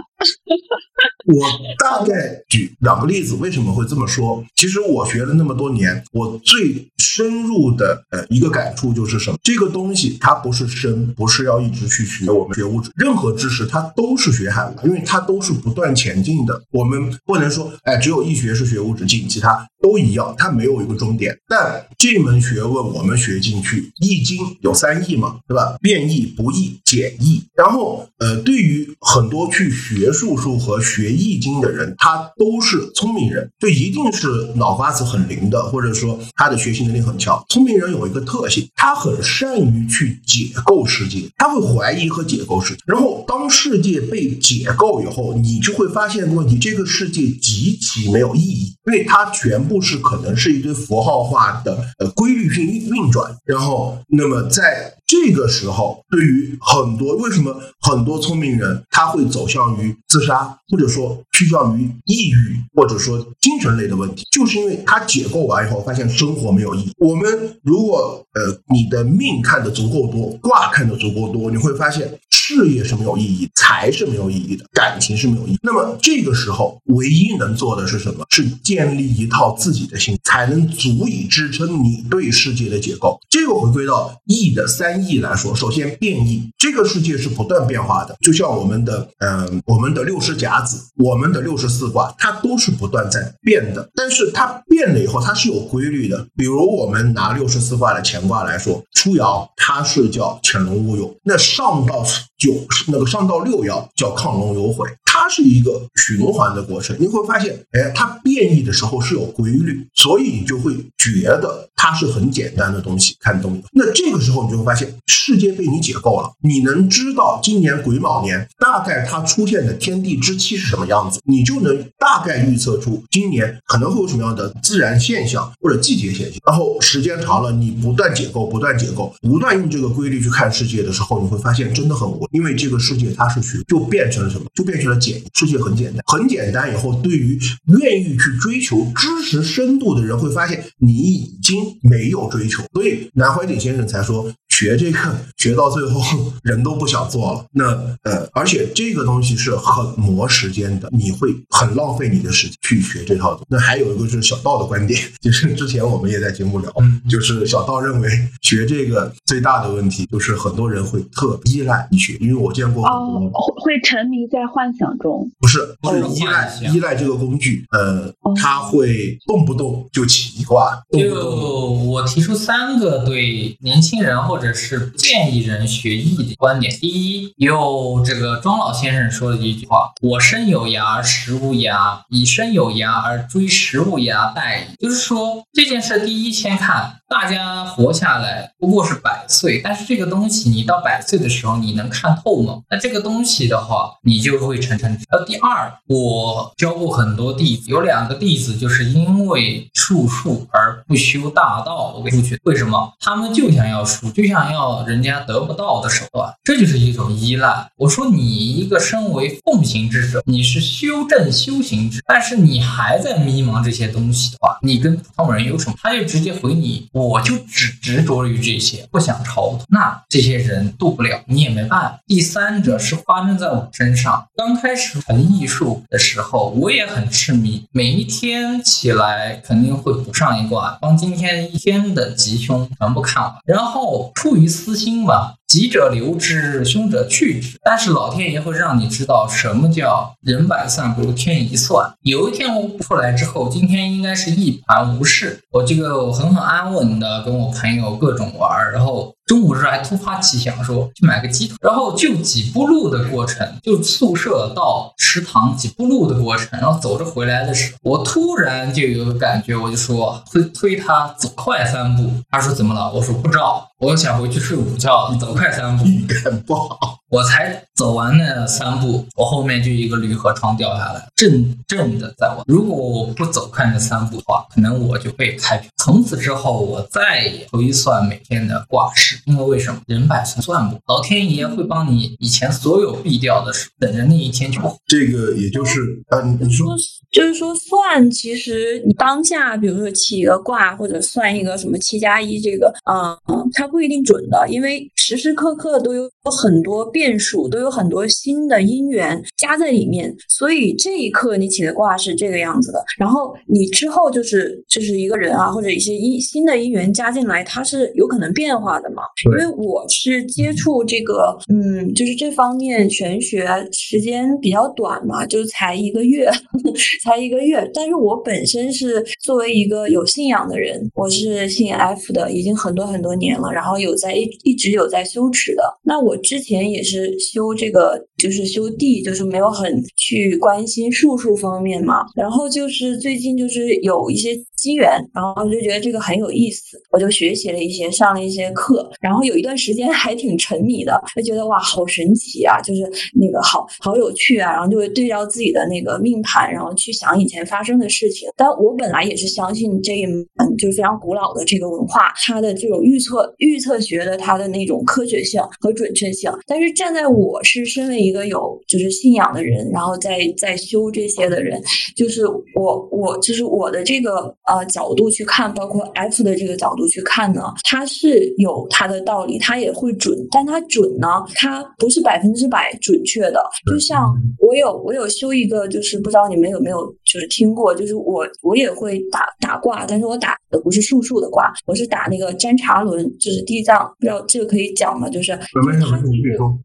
我大概举两个例子，为什么会这么说？其实我学了那么多年，我最深入的呃一个感触就是什么？这个东西它不是深，不是要一直去学我们学物质，任何知识它都是学海无，因为它都是不断前进的。我们不能说，哎，只有易学是学无止境，其他都一样，它没有一个终点。但这门学问我们学进去，易经有三易嘛，对吧？变易、不易、简易。然后呃，对于很多去学术数和学易经的人，他都是聪明人，就一定是脑瓜子很灵的，或者说他的学习能力很强。聪明人有一个特性，他很善于去解构世界，他会怀疑和解构世界。然后当世界被解构以后，你就会发现问题：这个世界极其没有意义，因为它全部故事可能是一堆符号化的呃规律性运运转。然后，那么在这个时候，对于很多为什么很多聪明人他会走向于自杀，或者说趋向于抑郁，或者说精神类的问题，就是因为他解构完以后，发现生活没有意义。我们如果呃你的命看得足够多，卦看得足够多，你会发现事业是没有意义，财是没有意义的，感情是没有意义。那么这个时候，唯一能做的是什么？是建立一套自己的心，才能足以支撑你对世界的解构。这个回归到易的三易来说，首先变易，这个世界是不断变化的，就像我们的嗯、我们的六十甲子，我们的六十四卦，它都是不断在变的。但是它变了以后，它是有规律的。比如我们拿六十四卦的乾卦来说，初爻它是叫潜龙勿用，那上到九那个上到六爻叫亢龙有悔，它是一个循环的过程。你会发现，哎，它变异的时候是有规律，所以你就会觉得它是很简单的东西，看懂。那这个时候你就会发现，世界被你解构了，你能知道今年癸卯年大概它出现的天地之气是什么样子，你就能大概预测出今年可能会有什么样的自然现象或者季节现象。然后时间长了，你不断解构，不断解构，不断用这个规律去看世界的时候，你会发现真的很无，因为这个世界它是学，就变成了什么？就变成了简，世界很简单，很简单。以后对于愿意去追求知识深度的人，会发现你已经没有追求。所以南怀瑾先生才说。学这个 学到最后 人都不想做了。那呃，而且这个东西是很磨时间的，你会很浪费你的时间去学这套东西。那还有一个就是小道的观点，就是之前我们也在节目聊，就是小道认为学这个最大的问题就是很多人会特依赖医学，因为我见过很多哦，会会沉迷在幻想中。不是哦是依赖依赖这个工具，呃哦，他会动不动就起一卦，动不动就我提出三个对年轻人或者是不建议人学艺的观点。第一，有这个庄老先生说的一句话：“我生有涯，食无涯；以生有涯而追食无涯殆矣。”就是说这件事，第一先看大家活下来不过是百岁，但是这个东西你到百岁的时候你能看透吗？那这个东西的话，你就会成成。呃，第二，我教过很多弟子，有两个弟子就是因为术数而不修大道出去。为什么？他们就想要术，就想想要人家得不到的手段，这就是一种依赖。我说你一个身为奉行之者，你是修正修行之，但是你还在迷茫这些东西的话，你跟普通人有什么？他就直接回你，我就只执着于这些，不想超脱。那这些人渡不了，你也没办法。第三者是发生在我身上，刚开始成艺术的时候，我也很痴迷，每一天起来肯定会补上一卦，帮今天一天的吉凶全部看完，然后出于私心吧。吉者留之，凶者去之。但是老天爷会让你知道什么叫人百算不如天一算。有一天我出来之后，今天应该是一盘无事，我这个很很安稳的跟我朋友各种玩儿，然后中午时候还突发奇想说去买个鸡腿，然后就几步路的过程，就宿舍到食堂几步路的过程，然后走着回来的时候，我突然就有个感觉，我就说推推他走快三步，他说怎么了？我说不知道，我想回去睡午觉，你走快三步。预感不好。我才走完那三步，我后面就一个铝合窗掉下来，正正的在我。如果我不走快那三步的话，可能我就被开除。从此之后，我再也推算每天的卦事，因为为什么？人百算算不，老天爷会帮你以前所有避掉的事，等着那一天去。这个也就是啊，你你说就是说算，其实你当下，比如说起一个卦或者算一个什么七加一，这个啊、嗯，它不一定准的，因为时时刻刻都有很多变数，都有很多新的因缘加在里面，所以这一刻你起的卦是这个样子的，然后你之后就是就是一个人啊，或者一些因新的因缘加进来，它是有可能变化的嘛。因为我是接触这个，嗯，就是这方面玄学时间比较短嘛，就才一个月，才一个月。但是我本身是作为一个有信仰的人，我是信 F 的，已经很多很多年了，然后有在一一直有在修持的。那我之前也是修这个，就是修地，就是没有很去关心术数方面嘛。然后就是最近就是有一些机缘，然后我就觉得这个很有意思，我就学习了一些，上了一些课，然后有一段时间还挺沉迷的，就觉得哇，好神奇啊，就是那个好好有趣啊，然后就会对照自己的那个命盘，然后去想以前发生的事情。但我本来也是相信这一门就是非常古老的这个文化，它的这种预测预测学的它的那种科学性和准确性。但是站在我是身为一个有就是信仰的人，然后在在修这些的人，就是我我就是我的这个角度去看，包括 F 的这个角度去看呢，它是有它的道理，它也会准，但它准呢，它不是百分之百准确的。就像我有我有修一个，就是不知道你们有没有就是听过，就是我我也会打打卦，但是我打的不是术数的卦，我是打那个占察轮，就是地藏，不知道这个可以讲吗？就是。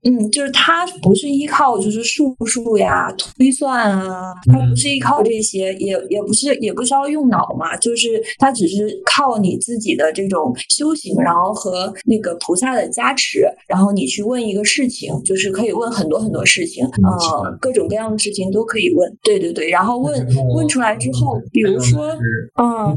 嗯，就是它不是依靠就是术数呀、推算啊，它不是依靠这些，也也不是也不需要用脑嘛，就是它只是靠你自己的这种修行，然后和那个菩萨的加持，然后你去问一个事情，就是可以问很多很多事情，呃，各种各样的事情都可以问。对对对，然后问问出来之后，比如说，嗯。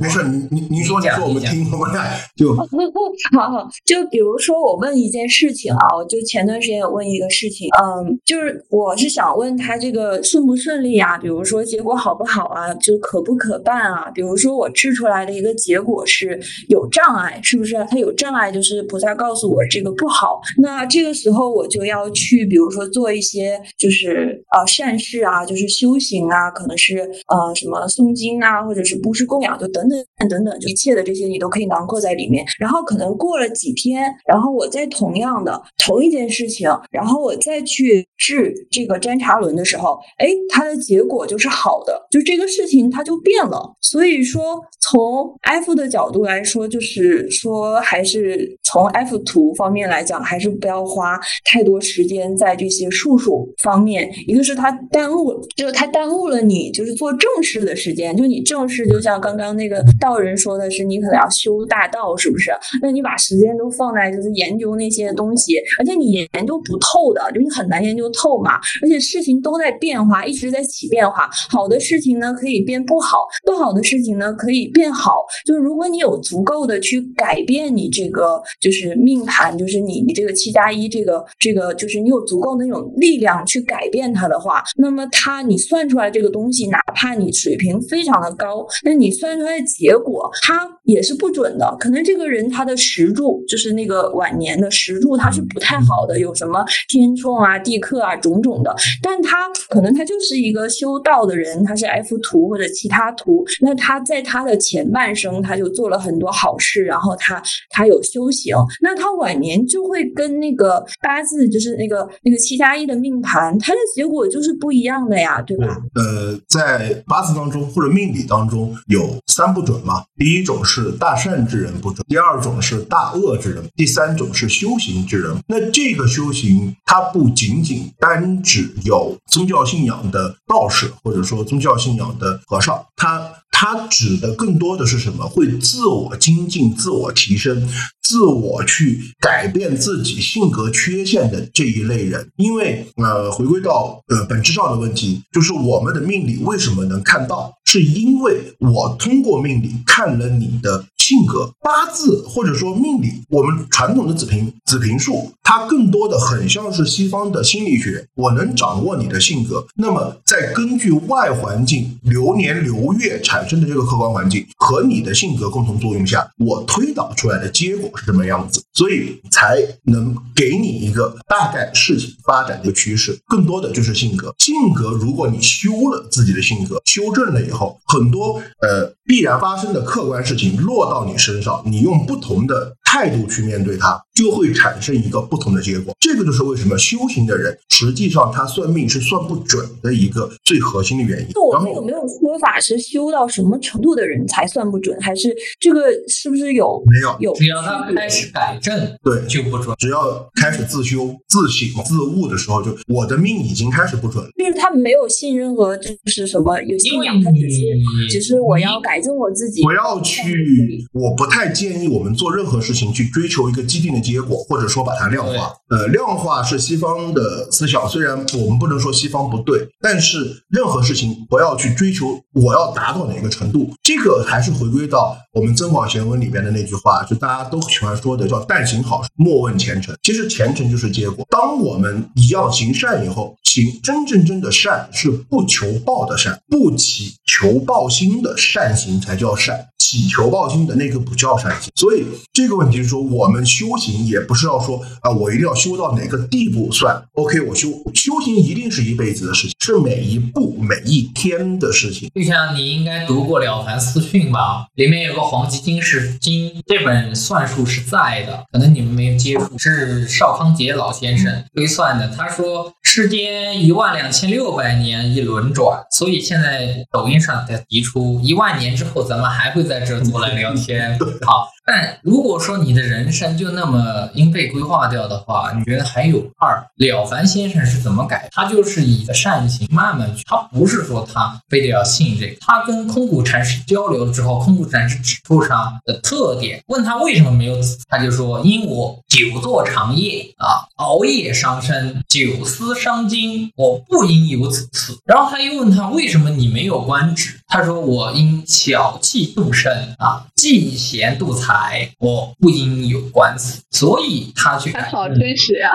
没事，您您您说，你说我们听，我们看就 好好，就比如说我问一件事情啊，我就前段时间有问一个事情，嗯，就是我是想问他这个顺不顺利啊，比如说结果好不好啊，就可不可办啊？啊比如说我制出来的一个结果是有障碍，是不是？它有障碍，就是菩萨告诉我这个不好。那这个时候我就要去，比如说做一些就是呃善事啊，就是修行啊，可能是呃什么诵经啊，或者是布施供养，就等等等等，一切的这些你都可以囊括在里面。然后可能过了几天，然后我再同样的同一件事情，然后我再去治这个沾茶轮的时候，哎，它的结果就是好的，就这个事情它就变了。所以说，从 F 的角度来说，就是说还是从 F 图方面来讲，还是不要花太多时间在这些术数方面。一个是它耽误，就是它耽误了你就是做正事的时间。就你正事，就像刚刚那个道人说的是，你可能要修大道，是不是？那你把时间都放在就是研究那些东西，而且你研究不透的，就你很难研究透嘛。而且事情都在变化，一直在起变化。好的事情呢，可以变不好；不好的事情呢，可以变好。就是如果你有足够的去改变你这个就是命盘，就是你你这个七加一这个这个，就是你有足够那种力量去改变它的话，那么它你算出来这个东西，哪怕你水平非常的高，那你算出来的结果它也是不准的。可能这个人他的时柱就是那个晚年的时柱，他是不太好的，有什么天冲啊、地克啊种种的。但他可能他就是一个修道的人，他是 F 图或者其他图，那他在他的前半生他就做了很多好事，然后他他有修行，那他晚年就会跟那个八字就是那个那个七加一的命盘，他的结果就是不一样的呀，对吧？呃，在八字当中或者命理当中有三不准嘛，第一种是大善之人不准，第二种是大恶之人，第三种是修行之人。那这个修行，它不仅仅单指有宗教信仰的道士，或者说宗教信仰的和尚，他它指的更多的是什么？会自我精进、自我提升、自我去改变自己性格缺陷的这一类人。因为呃，回归到呃本质上的问题，就是我们的命理为什么能看到？是因为我通过命理看了你的性格八字，或者说命理，我们传统的子平子平术，它更多的很像是西方的心理学。我能掌握你的性格，那么在根据外环境流年流月产生的这个客观环境和你的性格共同作用下，我推导出来的结果是什么样子，所以才能给你一个大概事情发展的趋势。更多的就是性格，性格如果你修了自己的性格，修正了以后。很多呃必然发生的客观事情落到你身上，你用不同的态度去面对它，就会产生一个不同的结果。这个就是为什么修行的人实际上他算命是算不准的一个最核心的原因。那我们有没有说法是修到什么程度的人才算不准？还是这个是不是有没有有？只要他开始改正，对就不准。只要开始自修、自省、自悟的时候，就我的命已经开始不准了。就是他没有信任和就是什么有信仰，他只是只是我要改正我自己。不要去，我不太建议我们做任何事情去追求一个既定的结果，或者说把它量化。呃，量化是西方的思想，虽然我们不能说西方不对，但是任何事情不要去追求我要达到哪个程度，这个还是回归到我们《增广贤文》里边的那句话，就大家都喜欢说的叫“但行好事，莫问前程”。其实前程就是结果。当我们一样行善以后，行真正真的善是不求报的善，不起求报心的善行才叫善。祈求报心的那个不叫善行，所以这个问题是说，我们修行也不是要说啊，我一定要修到哪个地步算 OK。我修修行一定是一辈子的事情，是每一步每一天的事情。就像你应该读过《了凡四训》吧，里面有个《黄极经是经》，这本算术是在的，可能你们没有接触，是邵康节老先生推算的。他说，世间一万两千六百年一轮转，所以现在抖音上在提出，一万年之后咱们还会在在这坐来聊天。好，但如果说你的人生就那么应被规划掉的话，你觉得还有二？了凡先生是怎么改？他就是以的善行慢慢去，他不是说他非得要信这个。他跟空谷禅师交流了之后，空谷禅师指出他的特点，问他为什么没有子，他就说因我久坐长夜啊，熬夜伤身，久思伤筋，我不应有子嗣。然后他又问他为什么你没有官职，他说我因小气度生啊，嫉贤妒才，我不应有官司。所以他去改好真实呀、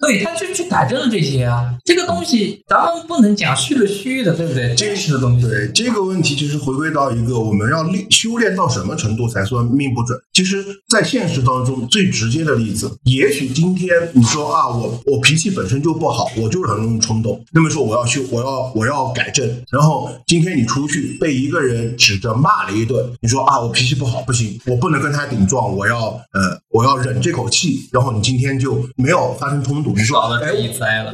对，他就去改正了这些啊。这个东西咱们不能讲虚的虚的，对不对？真实的东西。对这个问题，其实回归到一个我们要练修炼到什么程度才算命不准？其实，在现实当中最直接的例子，也许今天你说啊，我我脾气本身就不好，我就是很容易冲动。那么说我要修，我要我要改正。然后今天你出去被一个人指着骂了一顿，你说啊，我脾气不好，不行，我不能跟他顶撞，我要呃，我要忍这口气。然后你今天就没有发生冲突，你说哎。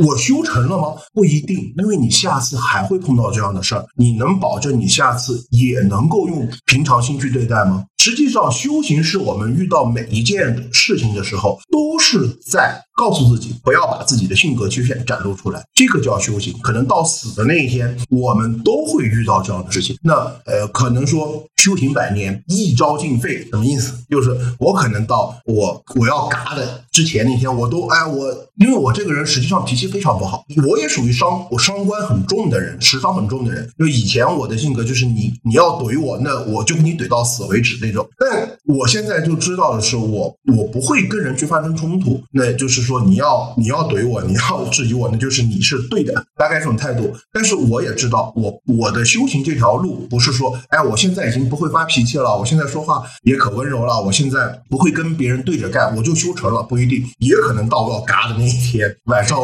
我修成了吗？不一定，因为你下次还会碰到这样的事儿。你能保证你下次也能够用平常心去对待吗？实际上，修行是我们遇到每一件事情的时候，都是在告诉自己不要把自己的性格缺陷展露出来，这个叫修行。可能到死的那一天，我们都会遇到这样的事情。那呃，可能说修行百年，一朝尽废，什么意思？就是我可能到我我要嘎的之前那天，我都哎我，因为我这个人实际上脾气非常不好，我也属于伤我伤官很重的人，持伤很重的人。就以前我的性格就是你你要怼我，那我就跟你怼到死为止那种。但我现在就知道的是，我我不会跟人去发生冲突，那就是说你要你要怼我，你要质疑我，那就是你是对的，大概这种态度。但是我也知道，我我的修行这条路不是说，哎，我现在已经不会发脾气了，我现在说话也可温柔了，我现在不会跟别人对着干，我就修成了，不一定，也可能到我要嘎的那一天，晚上。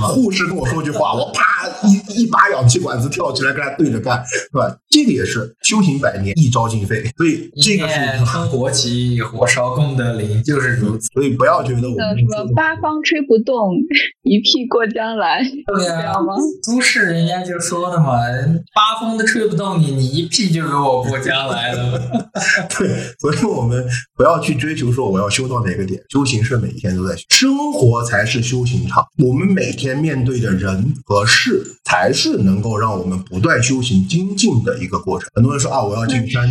护士跟我说句话，我啪一一把氧气管子跳起来跟他对着干，是吧？这个也是修行百年，一朝尽废，所以这一个是。面撑国旗，火烧功德林，就是如此。所以不要觉得我什么八方吹不动，一屁过江来，对呀、这样吗？苏轼人家就说的嘛，八风都吹不动你，你一屁就给我过江来了。对，所以我们不要去追求说我要修到哪个点，修行是每一天都在修，生活才是修行场。我们每天面对的人和事，才是能够让我们不断修行精进的一个过程。很多人说啊，我要进山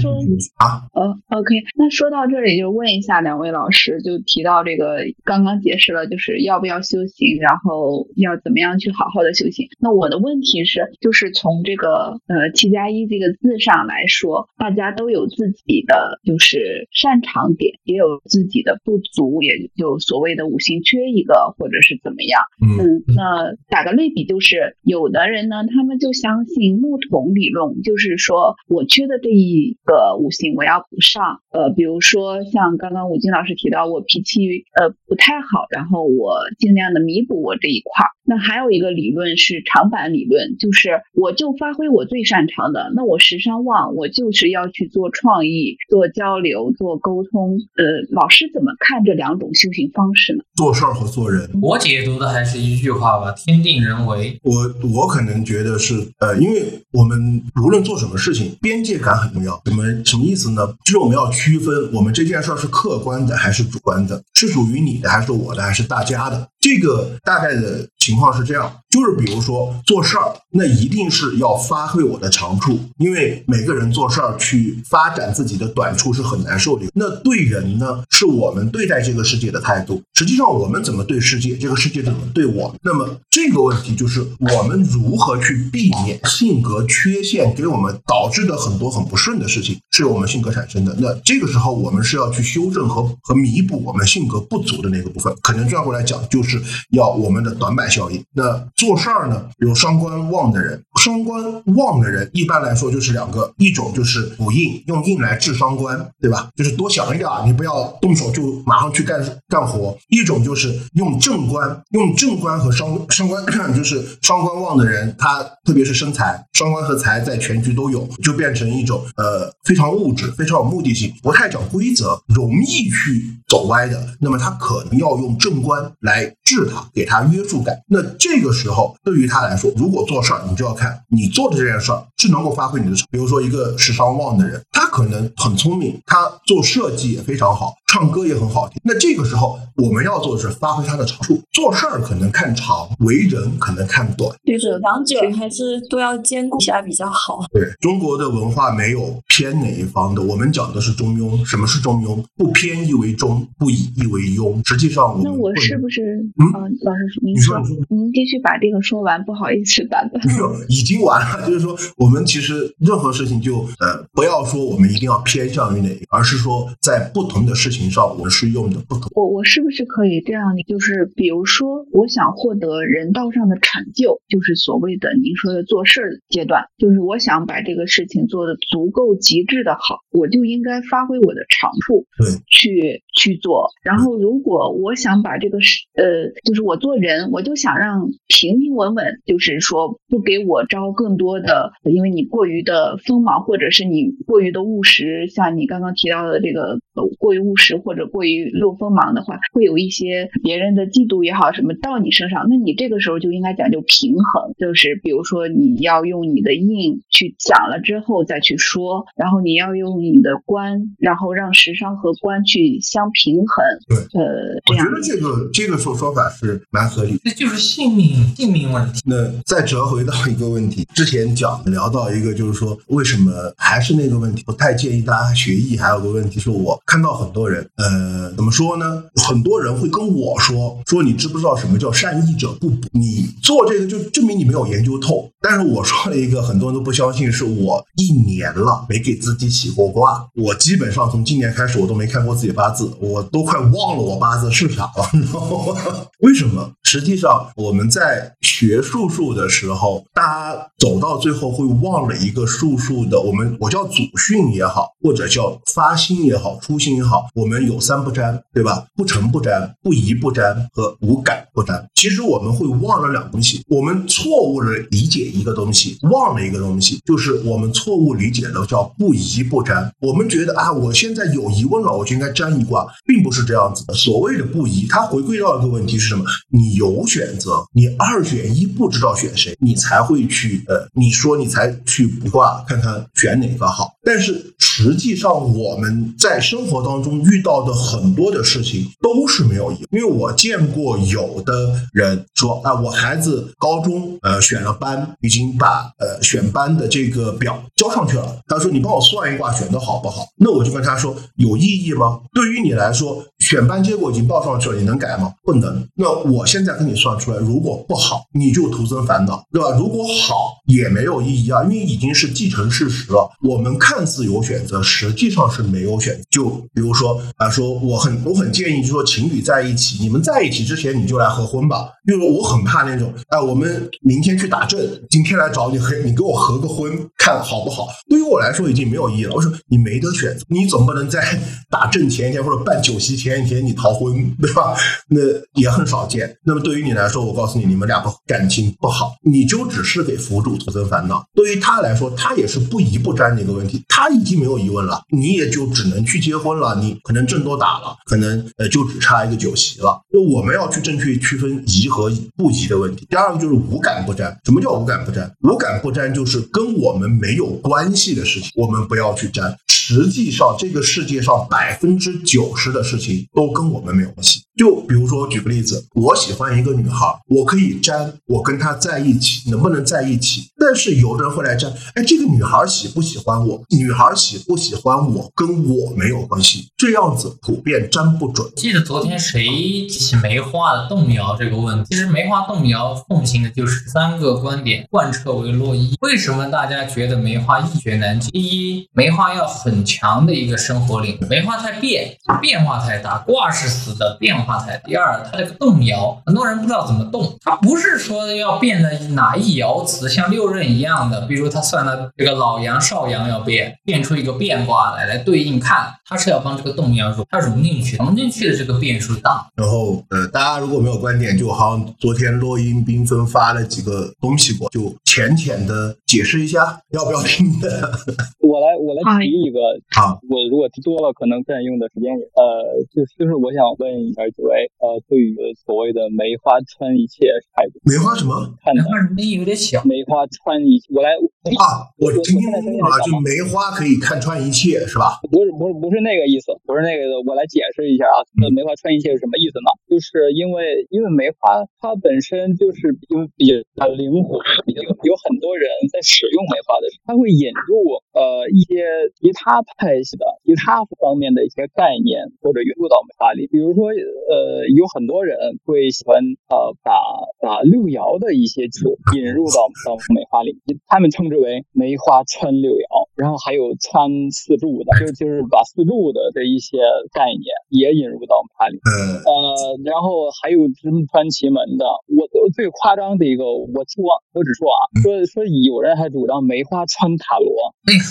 啊，哦，OK，那说到这里就问一下两位老师，就提到这个刚刚解释了，就是要不要修行，然后要怎么样去好好的修行。那我的问题是，就是从这个呃七加一这个字上来说，大家都有自己的就是擅长点，也有自己的不足，也就所谓的五行缺一个，或者是怎么样。嗯，嗯，那打个类比，就是有的人呢，他们就相信木桶理论，就是说我缺的这一个五行我要补上。呃，比如说像刚刚武金老师提到，我脾气呃不太好，然后我尽量的弥补我这一块。那还有一个理论是长板理论，就是我就发挥我最擅长的。那我时尚旺，我就是要去做创意、做交流、做沟通。呃，老师怎么看这两种修行方式呢？做事儿和做人，我解读的还是一句话吧：天定人为。我我可能觉得是呃，因为我们无论做什么事情，边界感很重要。什么什么意思呢？就是我们要区分我们这件事儿是客观的还是主观的，是属于你的还是我的还是大家的。这个大概的情况是这样，就是比如说做事儿，那一定是要发挥我的长处，因为每个人做事儿去发展自己的短处是很难受的。那对人呢，是我们对待这个世界的态度。实际上，我们怎么对世界，这个世界怎么对我？那么这个问题就是我们如何去避免性格缺陷给我们导致的很多很不顺的事情，是由我们性格产生的。那这个时候，我们是要去修正和和弥补我们性格不足的那个部分。可能转过来讲，就是要我们的短板效应。那做事儿呢，有伤官旺的人，伤官旺的人一般来说就是两个，一种就是补印，用印来治伤官，对吧？就是多想一点，你不要动手就马上去干干活。一种就是用正官，用正官和伤伤官，就是伤官旺的人，他特别是生财，伤官和财在全局都有，就变成一种呃非常物质、非常有目的性，不太讲规则，容易去走歪的。那么他可能要用正官来治他，给他约束感。那这个时候对于他来说，如果做事儿，你就要看你做的这件事儿是能够发挥你的。比如说一个智商旺的人，他可能很聪明，他做设计也非常好，唱歌也很好听。那这个时候我们要做的是发挥他的长处，做事儿可能看长，为人可能看短。就是两者还是都要兼顾一下比较好。对中国的文化没有偏哪一方的，我们讲的是中庸。什么是中庸？不偏亦为中，不以亦为庸。实际上我那我是不是？嗯呃老师您说您继续把这个说完，不好意思打断。没有，已经完了。就是说，我们其实任何事情就呃，不要说我们一定要偏向于哪一个，而是说在不同的事情情上，我们是用的不同。我我是不是可以这样？就是比如说，我想获得人道上的成就，就是所谓的您说的做事儿阶段，就是我想把这个事情做得足够极致的好，我就应该发挥我的长处，对，去去做。然后，如果我想把这个事，呃，就是我做人，我就想让平平稳稳，就是说不给我招更多的，因为你过于的锋芒，或者是你过于的务实，像你刚刚提到的这个过于务实或者过于露锋芒的话，会有一些别人的嫉妒也好，什么到你身上，那你这个时候就应该讲究平衡，就是比如说你要用你的硬去讲了之后再去说，然后你要用你的官，然后让时商和官去相平衡。对，呃，这样我觉得这个这个说说法是蛮合理的。这就是性命性命问题。那再折回到一个问题，之前讲聊到一个，就是说为什么还是那个问题，不太建议大家学艺。还有个问题是我看到很多人，呃，怎么说呢？很多人会跟我说，说你知不知道什么叫善意者不补？你做这个就证明你没有研究透。但是我说了一个很多人都不相信，是我一年了没给自己起过卦，我基本上从今年开始我都没看过自己八字，我都快忘了我八字是啥了，你知道吗？为什么？实际上我们在学术数的时候，大家走到最后会忘了一个术数的，我们我叫祖训也好，或者叫发心也好，初心也好，我们有三不沾，对吧？不成不沾，不疑不沾和无感不沾。其实我们会忘了两东西，我们错误的理解一个东西，忘了一个东西，就是我们错误理解的叫不疑不沾。我们觉得啊，我现在有疑问了，我就应该沾一卦，并不是这样子的。所谓的不疑，它回归到一个问题是什么？你有选择，你二选一不知道选谁，你才会去呃，你说你才去卜卦看看选哪个好。但是实际上我们在生活当中遇到的很多的事情都是没有意义，因为我见过有的人说啊，我孩子高中呃选了班，已经把呃选班的这个表交上去了。他说你帮我算一卦选的好不好？那我就跟他说有意义吗？对于你来说，选班结果已经报上去了，你能改吗？不能。那我现在跟你算出来，如果不好，你就徒增烦恼，对吧？如果好也没有意义啊，因为已经是既成事实了。我们看似有选择，实际上是没有选择。就比如说啊，说我很我很建议，就说情侣在一起，你们在一起之前你就来合婚吧，因为我很怕那种，哎，我们明天去打阵，今天来找你合，你给我合个婚，看好不好？对于我来说已经没有意义了。我说你没得选择，你总不能在打阵前一天或者办酒席前一天你逃婚，对吧？那也很少见。那么对于你来说，我告诉你，你们俩个感情不好，你就只是给辅助徒增烦恼。对于他来说，他也是不疑不沾的一个问题，他已经没有疑问了，你也就只能去结婚了，你可能阵都打了，可能呃就只差一个酒席了。就我们要去正确区分疑和不疑的问题。第二个就是无感不沾。什么叫无感不沾？无感不沾就是跟我们没有关系的事情，我们不要去沾。实际上，这个世界上百分之九十的事情都跟我们没有关系。就比如说，举个例子，我喜欢一个女孩，我可以沾我跟她在一起能不能在一起，但是有的人会来沾，哎，这个女孩喜不喜欢我？女孩喜不喜欢我跟我没有关系，这样子普遍沾不准。记得昨天谁提起梅花的动摇这个问题？其实梅花动摇奉行的就是三个观点，贯彻为落一。为什么大家觉得梅花一学难解？第一，梅花要很强的一个生活力，梅花太变，变化太大，卦是死的，变化太大。第二，它这个动摇，很多人不知道怎么动，它不是说要变的哪一爻辞像六壬一样的，比如他算了这个老阳少阳要变，变出一个变卦来来对应看，它是要帮这个动摇融，它融进去，融进去的这个变数大。然后，呃，大家如果没有观点，就好像昨天落英缤纷发了几个东西过，就浅浅的解释一下，要不要听的？我来，我来提一个。好，我如果提多了，可能占用的时间也呃，就就是我想问一下几位，呃，对于所谓的梅花穿一切态度，梅花什么？看梅花声音有点小，梅花穿一，我来啊，我听听啊，就梅花可以看穿一切，是吧？不是不是不是那个意思，不是那个的，我来解释一下啊，那梅花穿一切是什么意思呢？就是因为因为梅花它本身就是比比较灵活，有有很多人在使用梅花的时候，它会引入呃一些其他派系的其他方面的一些概念或者引入到梅花里，比如说呃有很多人会喜欢呃把把六爻的一些酒引入到到梅花里，他们称之为梅花穿六爻。然后还有穿四柱的，就就是把四柱的这一些概念也引入到它里。呃呃，然后还有什么穿奇门的，我最夸张的一个，我说我只说啊，说说有人还主张梅花穿塔罗，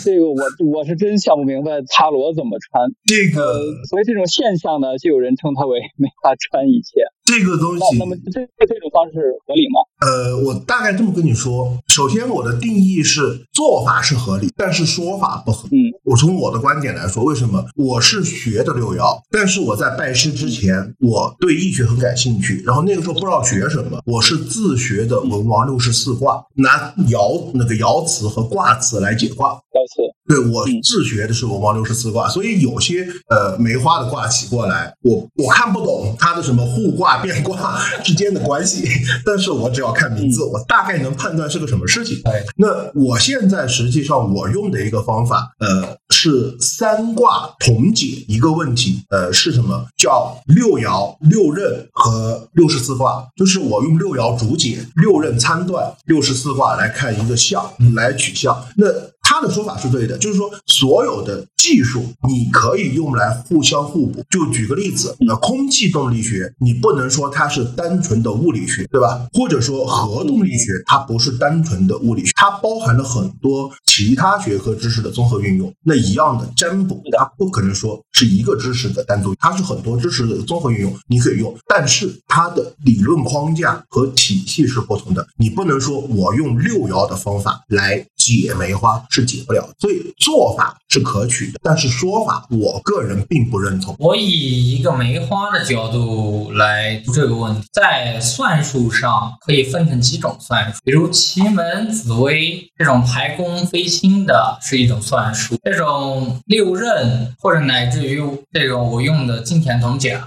这个我我是真想不明白塔罗怎么穿。这个所以这种现象呢，就有人称它为 梅花穿一切。这个东西，那么这这种方式合理吗？呃，我大概这么跟你说，首先我的定义是做法是合理，但是说法不合理。嗯，我从我的观点来说，为什么我是学的六爻，但是我在拜师之前，我对易学很感兴趣，然后那个时候不知道学什么，我是自学的文王六十四卦，拿爻那个爻辞和卦辞来解卦。爻辞，对我自学的是文王六十四卦，所以有些呃梅花的卦起过来，我我看不懂它的什么互卦变卦之间的关系，但是我只要看名字，我大概能判断是个什么事情。哎，那我现在实际上我用的一个方法，呃，是三卦同解一个问题，呃，是什么？叫六爻、六壬和六十四卦，就是我用六爻主解，六壬参断，六十四卦来看一个象，来取象。那他的说法是对的，就是说所有的技术你可以用来互相互补。就举个例子，那，空气动力学你不能说它是单纯的物理学，对吧？或者说核动力学它不是单纯的物理学，它包含了很多其他学科知识的综合运用。那一样的占卜，它不可能说是一个知识的单独，它是很多知识的综合运用，你可以用，但是它的理论框架和体系是不同的。你不能说我用六爻的方法来解梅花。是解不了，所以做法是可取的，但是说法我个人并不认同。我以一个梅花的角度来读这个问题，在算术上可以分成几种算术，比如奇门、紫微这种排宫飞星的是一种算术，这种六壬或者乃至于这种我用的金田铜甲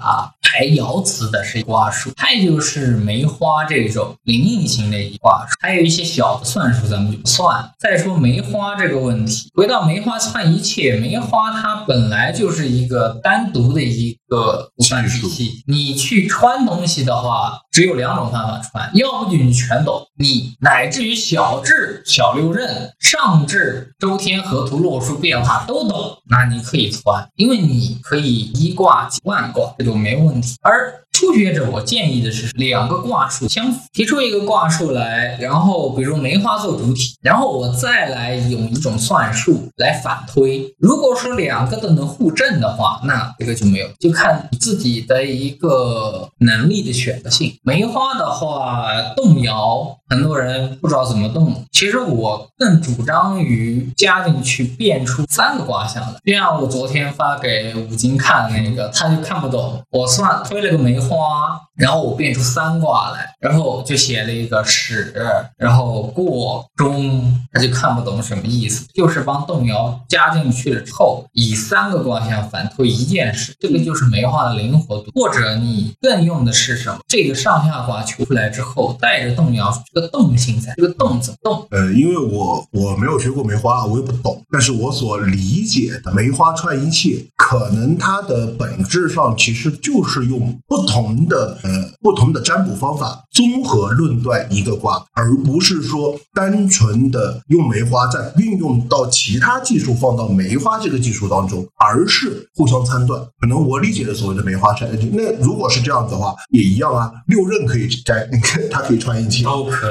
排爻辞的是卦术，还有就是梅花这种灵应型的一卦术，还有一些小的算术咱们就不算。再说梅花。这个问题，回到梅花算一切，梅花它本来就是一个单独的一个算体系。你去穿东西的话，只有两种方法穿，要不就你全懂，你乃至于小至小六壬，上至周天河图洛书变化都懂，那你可以穿，因为你可以一卦几万卦，这就没问题。而初学者，我建议的是两个卦数相符，提出一个卦数来，然后比如梅花做主体，然后我再来用一种算术来反推。如果说两个都能互证的话，那这个就没有，就看你自己的一个能力的选择性。梅花的话，动摇，很多人不知道怎么动。其实我更主张于加进去变出三个卦象的，就像我昨天发给五金看那个，他就看不懂，我算推了个梅花。花，然后我变出三卦来，然后就写了一个始，然后过中，他就看不懂什么意思，就是帮动摇加进去了之后，以三个卦象反推一件事，这个就是梅花的灵活度。或者你更用的是什么？这个上下卦求出来之后，带着动摇这个动性在，这个动怎么动？呃，因为我我没有学过梅花，我也不懂，但是我所理解的梅花串一切，可能它的本质上其实就是用不同。的呃不同的占卜方法综合论断一个卦，而不是说单纯的用梅花再运用到其他技术放到梅花这个技术当中，而是互相参断。可能我理解的所谓的梅花占，那如果是这样子的话，也一样啊。六壬可以摘，它可以穿一切；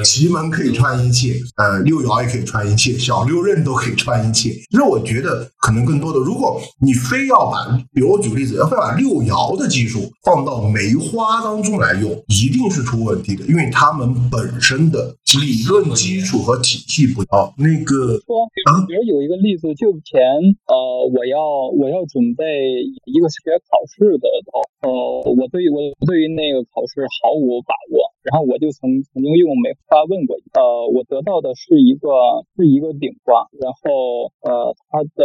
奇门可以穿一切，呃，六爻也可以穿一切，小六壬都可以穿一切。其实我觉得可能更多的，如果你非要把，比如我举个例子，要非把六爻的技术放到梅。花当中来用，一定是出问题的，因为他们本身的理论基础和体系不要。那个说，比如有一个例子，就前呃，我要我要准备一个学考试的时候，呃，我对于我对于那个考试毫无把握。然后我就曾曾经用梅花问过，呃，我得到的是一个是一个顶卦，然后呃，它的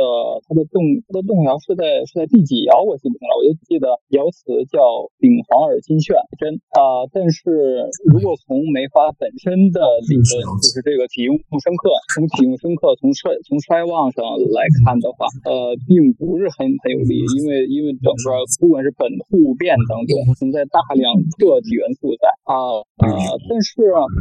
它的动它的动摇是在是在第几爻我记不清了，我就记得爻辞叫顶黄而金炫真啊。但是如果从梅花本身的理论，就是这个体用生克。从体用生克，从衰从衰旺上来看的话，呃，并不是很很有利，因为因为整个不管是本户变当中存在大量个体元素在啊啊，但是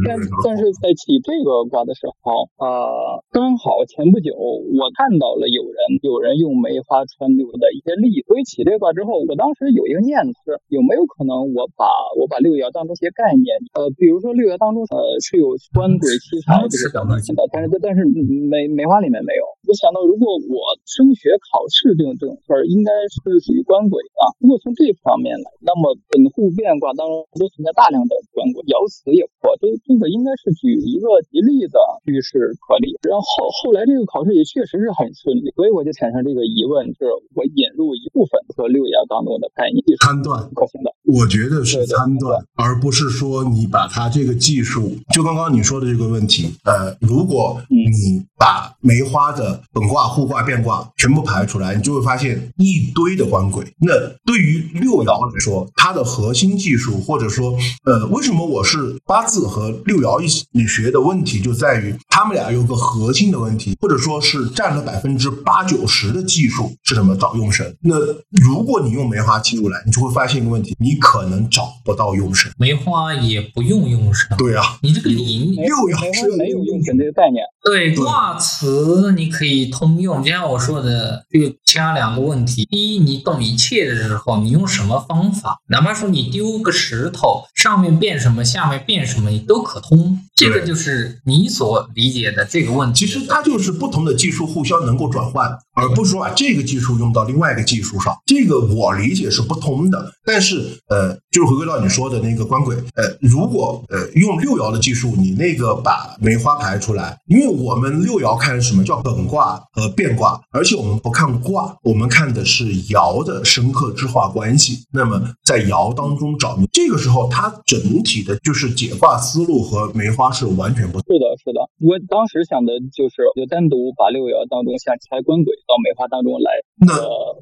但但是在起这个卦的时候啊，刚好前不久我看到了有人有人用梅花穿六的一些例，所以起这卦之后，我当时有一个念头是有没有可能我把我把六爻当中一些概念，呃，比如说六爻当中呃是有官鬼七财这个表现的，但是但是梅梅花里面没有。我想到如果我升学考试这种这种事儿，应该是属于官鬼的。如果从这方面来，那么本户变卦当中都存在大量的官鬼，爻辞也破，这这个应该是举一个吉利的趋势可例。然后后后来这个考试也确实是很顺利，所以我就产生这个疑问，就是我引入一部分和六爻当中的概念参断可行的。我觉得是参断，而不是说你把它这个技术，就刚刚你说的这个问题，呃，如果你把梅花的本卦、互卦、变卦全部排出来，你就会发现一堆的官鬼。那对于六爻来说，它的核心技术，或者说，呃，为什么我是八字和六爻一起学的问题，就在于他们俩有个核心的问题，或者说是占了百分之八九十的技术是什么？找用神。那如果你用梅花记录来，你就会发现一个问题，你可能找不到用神。梅花也不用用神。对啊，你这个临六爻是没有用神这个概念。对卦辞你可以通用，就像我说的，就加两个问题：第一，你懂一切的时候，你用什么方法？哪怕说你丢个石头，上面变什么，下面变什么，你都可通。这个就是你所理解的这个问题。其实它就是不同的技术互相能够转换，而不是说把这个技术用到另外一个技术上。这个我理解是不通的。但是呃，就是回归到你说的那个官鬼，呃，如果呃用六爻的技术，你那个把梅花排出来，因为我们六爻看什么叫本卦和变卦，而且我们不看卦，我们看的是爻的深刻之化关系。那么在爻当中找，这个时候它整体的就是解卦思路和梅花是完全不是的，是的。我当时想的就是就单独把六爻当中像拆官鬼到梅花当中来，那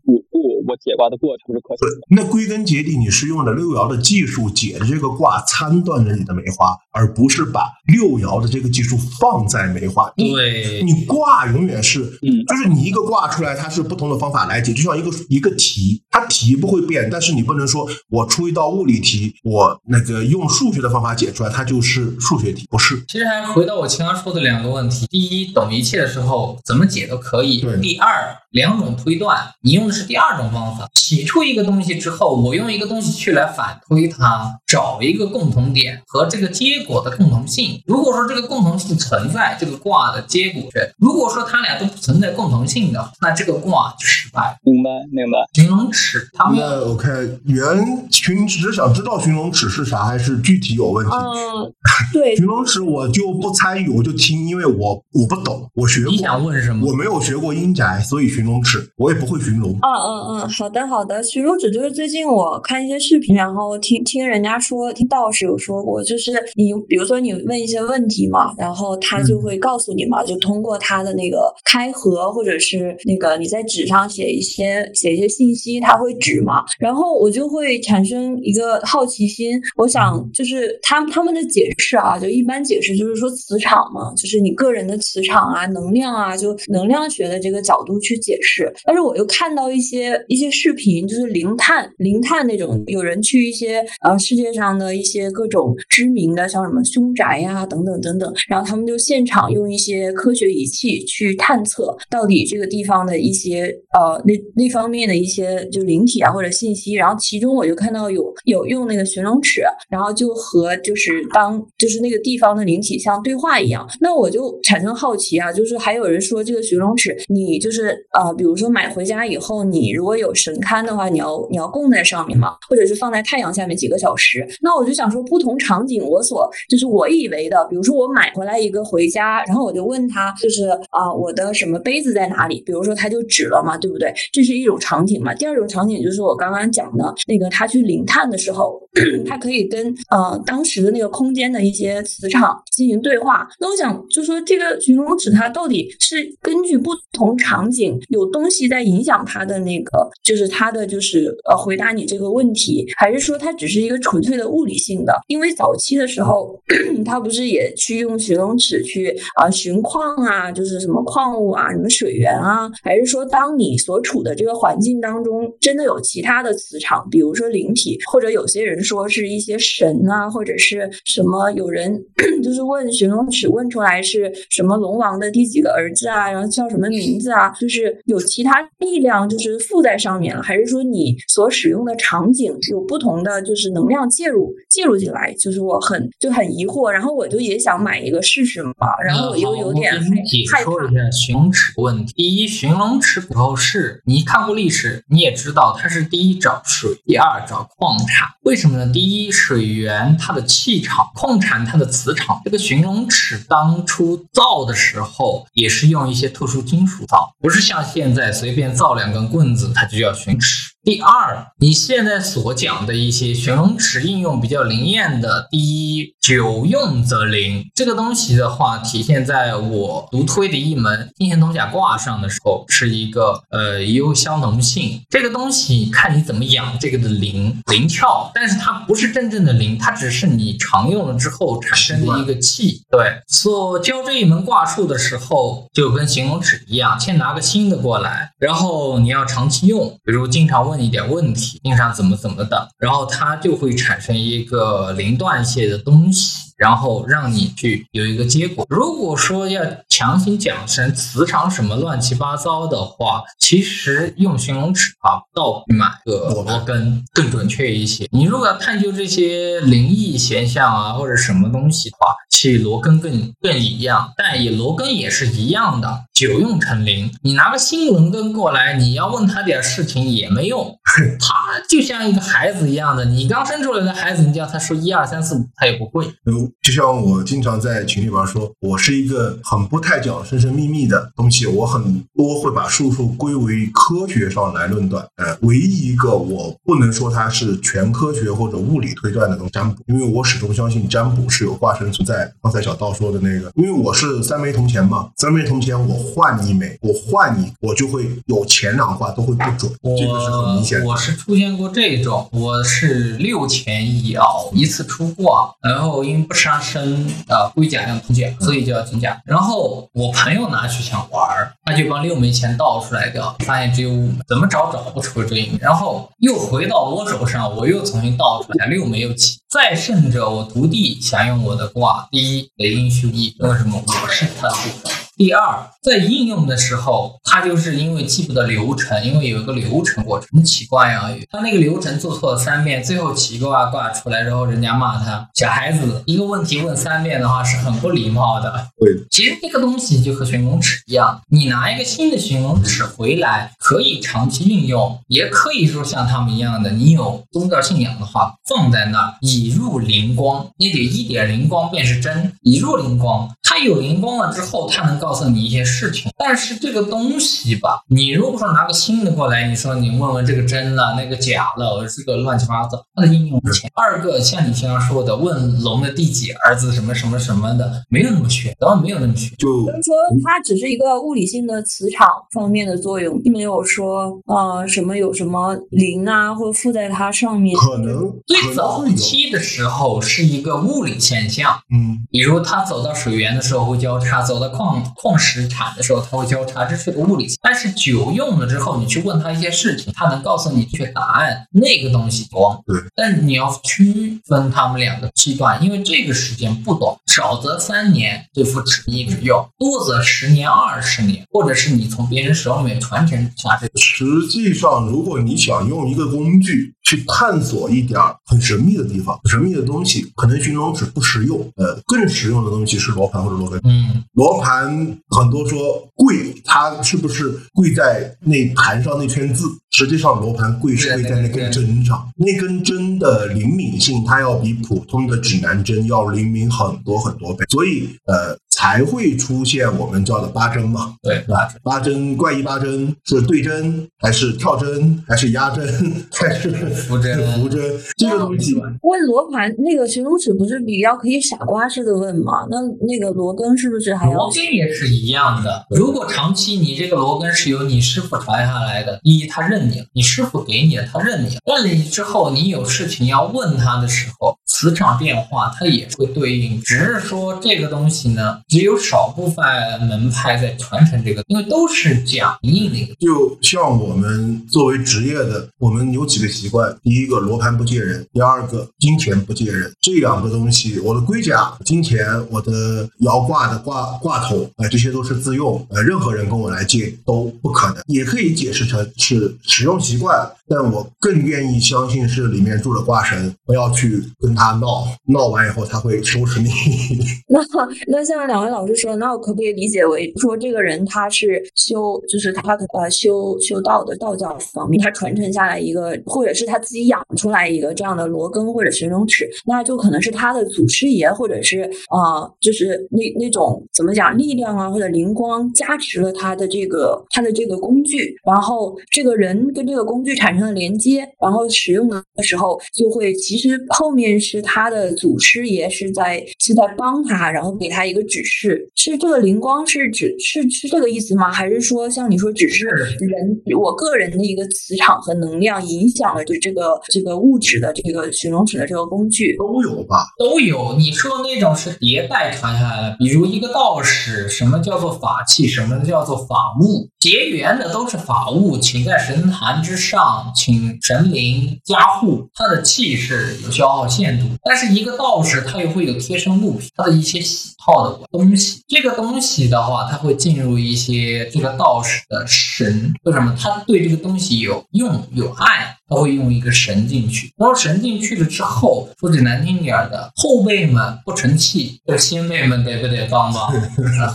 补补我解卦的过程是可行的。那归根结底，你是用了六爻的技术解的这个卦，参断了你的梅花，而不是把六爻的这个技术放在梅花。对，你卦永远是，嗯，就是你一个卦出来，它是不同的方法来解，就像一个一个题，它题不会变，但是你不能说我出一道物理题，我那个用数学的方法解出来，它就是数学题，不是。其实还回到我前面说的两个问题：第一，懂一切的时候怎么解都可以；对第二，两种推断，你用的是第二种方法。起出一个东西之后，我用一个东西去来反推它，找一个共同点和这个结果的共同性。如果说这个共同性存在，这个卦的结果；如果说它俩都不存在共同性的，那这个卦就失败了。明白，明白。寻龙尺，他们那 OK，原群只是想知道寻龙尺是啥，还是具体有问题？嗯，对 寻龙尺我就不参与，我就听，因为我我不懂，我学你想过，问什么？我没有学过阴宅，所以寻龙尺我也不会寻龙。嗯嗯嗯，好的好的。寻龙尺就是最近我看一些视频，然后听听人家说，听道士有说过，就是你比如说你问一些问题嘛，然后他就会告诉你嘛，就通过他的那个开合，或者是那个你在纸上写一些写一些信息，他会指嘛，然后我就会产生一个好奇心，我想就是他他们的解释啊，就一般解释就是说磁场嘛，就是你个人的磁场啊、能量啊，就能量学的这个角度去解释。但是我又看到一些一些视频，就是零碳零碳那种，有人去一些呃世界上的一些各种知名的，像什么凶宅呀、等等等等，然后他们就现场用一些科学仪器去探测到底这个地方的一些呃那那方面的一些就灵体啊或者信息，然后其中我就看到有有用那个寻龙尺，然后就和就是当就是那个地方的灵体像对话一样，那我就产生好奇啊，就是还有人说这个寻龙尺，你就是呃，比如说买回家以后，你如果有神龛的话，你要你要供在上面嘛，或者是放在太阳下面几个小时。那我就想说，不同场景我所就是我以为的，比如说我买回来一个回家，然后我就问他，就是啊、我的什么杯子在哪里？比如说他就指了嘛，对不对？这是一种场景嘛。第二种场景就是我刚刚讲的那个，他去灵探的时候，他可以跟呃当时的那个空间的一些磁场进行对话。那我想就说这个寻龙尺它到底是根据不同场景有东西在影响他的那个，就是他的就是呃回答你这个问题，还是说它只是一个纯粹的物理性的？因为早期的时候，他不是也去用寻龙尺去啊寻矿啊，就是什么矿物啊，什么水源啊，还是说当你所处的这个环境当中真的有其他的磁场，比如说灵体，或者有些人说是一些神啊，或者是什么有人 就是问寻龙尺问出来是什么龙王的第几个儿子啊，然后叫什么名字啊，就是有其他力量就是附在上面了，还是说你所使用的场景有不同的就是能量介入介入进来？就是我很就很疑惑，然后我就也想买一个试试嘛，然后我又有点呃好我跟你解害怕说一。下寻龙尺的问题。第一，寻龙尺骨头是你看过历史，你也知道它是第一找水，第二找矿产。为什么呢？第一，水源它的气场，矿产它的磁磁场。这个寻龙尺当初造的时候，也是用一些特殊金属造，不是像现在随便造两根棍子，它就叫寻尺。第二，你现在所讲的一些寻龙尺应用比较灵验的，第一，久用则灵。这个东西的话，体现在我独推的一门金钱铜甲卦上的时候，是一个呃也有相同性。这个东西看你怎么养这个的灵灵窍，但是它不是真正的灵，它只是你常用了之后产生的一个气。对，所教这一门卦术的时候，就跟形容尺一样，先拿个新的过来，然后你要长期用，比如经常问问一点问题，经常怎么怎么的，然后它就会产生一个零断线的东西。然后让你去有一个结果。如果说要强行讲成磁场什么乱七八糟的话，其实用寻龙尺啊，倒比买个罗根更准确一些。你如果要探究这些灵异现象啊或者什么东西的话，其实罗根更更一样，但也罗根也是一样的，久用成灵。你拿个新罗根过来，你要问他点事情也没用，他就像一个孩子一样的，你刚生出来的孩子，你叫他说一二三四五，他也不会。嗯，就像我经常在群里边说，我是一个很不太讲神神秘秘的东西，我很多会把术数归为科学上来论断。呃，唯一一个我不能说它是全科学或者物理推断的东西，占卜，因为我始终相信占卜是有化身存在。刚才小道说的那个，因为我是三枚铜钱嘛，三枚铜钱我换一枚，我换你，我就会有前两卦都会不准，这个是很明显的。我是出现过这种，我是六钱一爻，一次出挂，然后因为不杀生啊，龟甲量铜甲，所以叫金甲。然后我朋友拿去想玩儿，他就把六枚钱倒出来掉，发现只有五枚，怎么找找不出这一枚，然后又回到我手上，我又重新倒出来，六枚又起。再甚者，我徒弟想用我的卦，第一雷音虚意，为什么？我是他的对手。第二，在应用的时候，他就是因为记不得流程，因为有一个流程过程，很奇怪啊。他那个流程做错了三遍，最后起一个卦卦出来，然后人家骂他小孩子，一个问题问三遍的话是很不礼貌的。对，其实这个东西就和寻龙尺一样，你拿一个新的寻龙尺回来，可以长期运用，也可以说像他们一样的，你有宗教信仰的话，放在那儿以入灵光，你得一点灵光便是真，以入灵光。它有灵光了之后，它能告诉你一些事情。但是这个东西吧，你如果说拿个新的过来，你说你问问这个真了，那个假了，这个乱七八糟，它的应用不浅。二个像你经常说的，问龙的第几儿子什么什么什么的，没有那么玄，然后没有那么玄。就就是说，它只是一个物理性的磁场方面的作用，并没有说呃什么有什么灵啊，或附在它上面。可能最早期的时候是一个物理现象，嗯，比如它走到水源的时候会交叉，走到矿矿石产的时候它会交叉，这是个物理。但是酒用了之后，你去问他一些事情，他能告诉你确答案，那个东西光。对。但是你要区分他们两个期段，因为这个时间不短，少则三年对付纸一直用，多则十年、二十年，或者是你从别人手里面传承下这个。实际上，如果你想用一个工具去探索一点儿很神秘的地方、神秘的东西，可能寻龙尺不实用。呃，更实用的东西是罗盘或者罗根。嗯，罗盘很多说贵，它是不是贵在那盘上那圈字？实际上，罗盘贵是贵在那根针上，那根针的灵敏性，它要比普通的指南针要灵敏很多很多倍。所以，呃，才会出现我们叫的八针嘛。对吧？八针怪异八针是对针还是跳针还是压针 还是浮针扶针这个东西。问罗盘那个形容词不是比较可以傻瓜式的问吗？那那个罗根是不是还要？罗根也是一样的。如果长期你这个罗根是由你师傅传下来的，一他认你了，你师傅给你了，他认你了，认了你之后，你有事情要问他的时候，磁场变化它也会对应。只是说这个东西呢，只有少部分门派在传承这个，因为都是讲印那个。就像我们作为职业的，我们有几个习惯：第一个，罗盘不借人；第二个，金钱不借人。这两个东西，我的龟甲、金钱、我的摇挂的挂挂头，呃，这些都是自用，呃，任何人跟我来借都不可能。也可以解释成是使用习惯，但我更愿意相信是里面住了挂神，不要去跟他闹，闹完以后他会收拾你。那那像两位老师说，那我可不可以理解为说这个人他是修，就是他呃修修道的道教方面，他传承下来一个，或者是他自己养出来一个这样的罗根或者寻龙尺，那就可能是他的祖师爷，或者是啊，就是那那种怎么讲力量啊或者灵光加持了他的这个他的这个工具，然后这个人跟这个工具产生了连接，然后使用的时候就会其实后面是他的祖师爷是在。是在帮他，然后给他一个指示。是这个灵光是指是是这个意思吗？还是说像你说只是人我个人的一个磁场和能量影响了就这个这个物质的这个寻龙尺的这个工具都有吧？都有。你说那种是迭代传下来的，比如一个道士，什么叫做法器，什么叫做法物？结缘的都是法物，请在神坛之上，请神灵加护，他的气势有消耗限度。但是一个道士他又会有贴身物品，他的一些喜好的东西。这个东西的话，他会进入一些这个道士的神，为什么？他对这个东西有用有爱，他会用一个神进去。然后神进去了之后，说句难听点的，后辈们不成器，这先辈们得不得帮帮？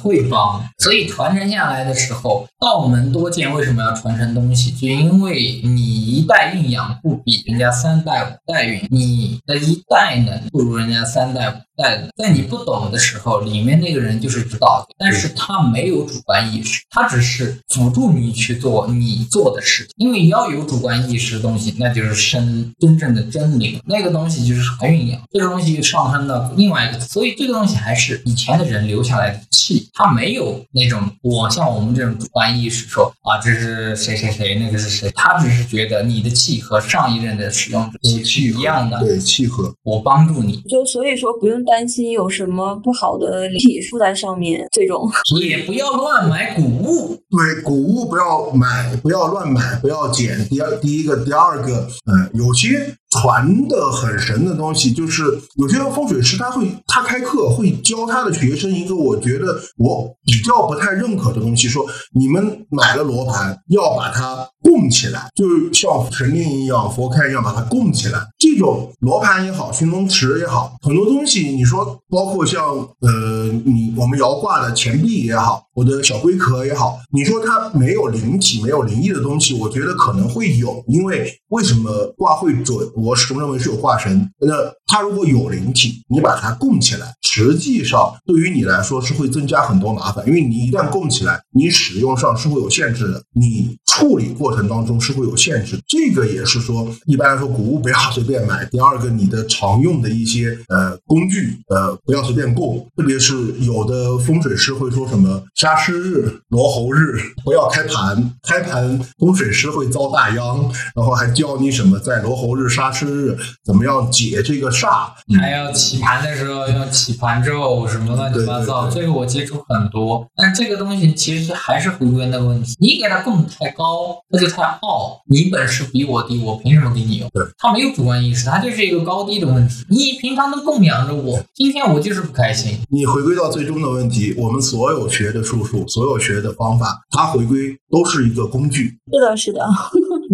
会帮。所以传承下来的时候，道门多见，为什么要传承东西？就因为你一代运养不比人家三代五代运，你的一代呢不如人家三代五代的。在你不懂的时候，里面那个人就是指导，但是他没有主观意识，他只是辅助你去做你做的事情。因为要有主观意识的东西，那就是生真正的真灵，那个东西就是传运养，这个东西上升到另外一个，所以这个东西还是以前的人留下来的气，他没有那种我像我们这种主观意识说啊这是谁谁谁，那个是谁，他只是觉得你的气和上一任的使用者气是一样的，对契合，我帮助你，就所以说不用担心有什么不好的体附在上面，这种。也不要乱买谷物，对，谷物不要买，不要乱买，不要捡。第二，第一个，第二二个，嗯，有些。传的很神的东西，就是有些风水师他会他开课会教他的学生一个我觉得我比较不太认可的东西，说你们买了罗盘要把它供起来，就像神灵一样、佛龛一样把它供起来。这种罗盘也好，寻龙池也好，很多东西你说包括像呃你我们摇挂的钱币也好，我的小龟壳也好，你说它没有灵体、没有灵异的东西，我觉得可能会有，因为为什么卦会准？我始终认为是有化神，那它如果有灵体，你把它供起来，实际上对于你来说是会增加很多麻烦，因为你一旦供起来，你使用上是会有限制的，你处理过程当中是会有限制。这个也是说，一般来说谷物不要随便买。第二个，你的常用的一些呃工具呃不要随便供，特别是有的风水师会说什么杀尸日、罗喉日不要开盘，开盘风水师会遭大殃，然后还教你什么在罗喉日杀。是日怎么样解这个煞？还要起盘的时候要起盘咒什么乱七八糟，这个我接触很多。但这个东西其实还是回归那个问题：你给他供太高，他就太傲。你本事比我低，我凭什么给你用？他没有主观意识，他就是一个高低的问题。你平常都供养着我，今天我就是不开心。你回归到最终的问题，我们所有学的术数，所有学的方法，它回归都是一个工具。是的，是的。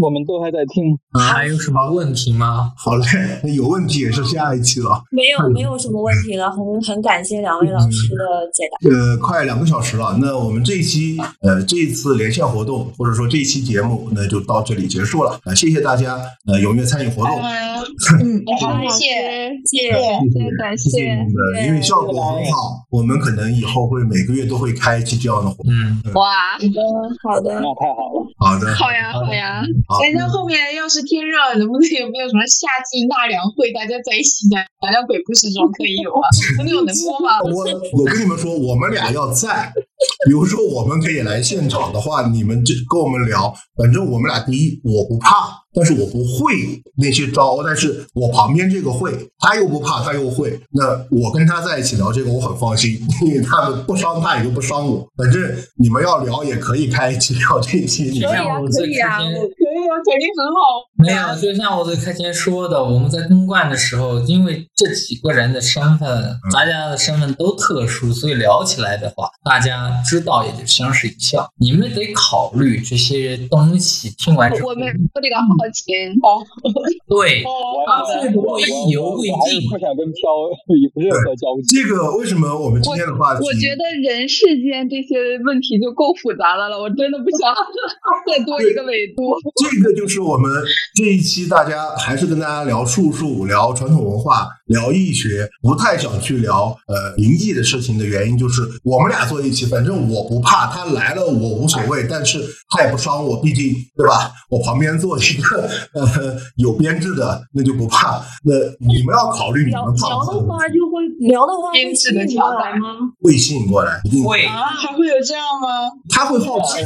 我们都还在听。还有什么问题吗？好嘞，那 有问题也是下一期了。没有没有什么问题了，很很感谢两位老师的解答。呃，快两个小时了，那我们这一期呃这一次连线活动或者说这一期节目，那就到这里结束了。啊，谢谢大家呃踊跃参与活动。嗯，好，谢谢，谢谢，谢谢，感谢谢谢。因为效果很好，我们可能以后会每个月都会开一期这样的活动。嗯，哇，好的，那太好了。好的，好呀，好呀。那后面要是天热，能不能有没有什么夏季纳凉会，大家在一起讲讲讲鬼故事这种可以有啊？那有能播吗？我我跟你们说，我们俩要在，比如说我们可以来现场的话，你们就跟我们聊。反正我们俩第一，我不怕，但是我不会那些招，但是我旁边这个会，他又不怕，他又会。那我跟他在一起聊这个，我很放心，因为他们不伤他，也就不伤我。反正你们要聊也可以开一期聊这一期，你们可以啊，可以啊，我可以啊，肯定很好。没有，就像我最开前说的，我们在公冠的时候，因为这几个人的身份，大家的身份都特殊，所以聊起来的话，大家知道也就相视一笑。你们得考虑这些东西，听完之后，我们说这个好奇，对，我啊会不会意犹未尽？不想跟飘有任何交集。这个为什么我们今天的话题？我觉得人世间这些问题就够复杂的了，我真的不想再多一个维度。这个就是我们这一期大家还是跟大家聊术数、聊传统文化、聊易学，不太想去聊呃灵异的事情的原因，就是我们俩坐一起，反正我不怕他来了，我无所谓，但是他也不伤我，毕竟对吧？我旁边坐一个呃有编制的，那就不怕。那你们要考虑你们怕不怕聊的话就会聊的话会编制的吸引过来吗？会吸引过来，一定会，啊，还会有这样吗？他会好奇？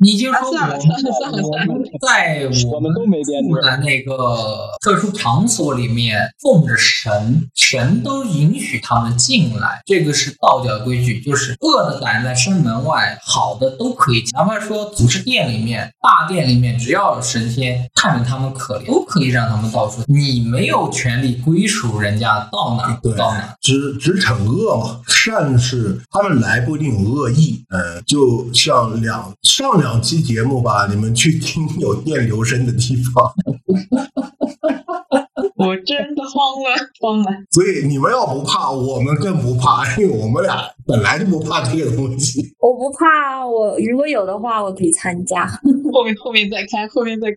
你就说我们我们在我们都没编制住的那个特殊场所里面奉着神，神都允许他们进来，这个是道教规矩，就是恶的赶在生门外，好的都可以进。哪怕说祖师殿里面、大殿里面，只要有神仙看着他们可怜，都可以让他们到处。你没有权利归属人家，到哪到哪儿。只只惩恶嘛，善是他们来不一定有恶意，呃，就像两上两期节目吧，你们去听有电流声的地方，我真的慌了，慌了。所以你们要不怕，我们更不怕，因为我们俩本来就不怕这个东西。我不怕，我如果有的话，我可以参加。后面后面再开，后面再开。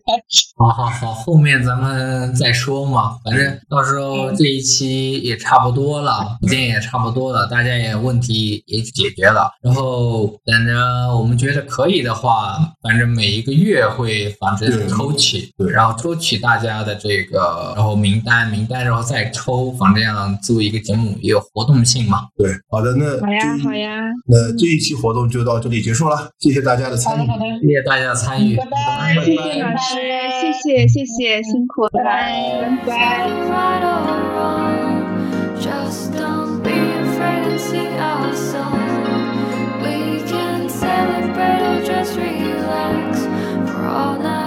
好好好，后面咱们再说嘛。反正到时候这一期也差不多了，时间也差不多了，大家也问题也解决了。然后等着我们觉得可以的话，反正每一个月会反正对抽取，对然后抽取大家的这个，然后名单，名单然后再抽，反正这样做一个节目也有活动性嘛。对，好的，那好呀，好呀，那这一期活动就到这里结束了，谢谢大家的参与，谢谢大家的参与，拜拜，谢谢老师，谢谢谢谢，辛苦了，拜拜。Relax for all night.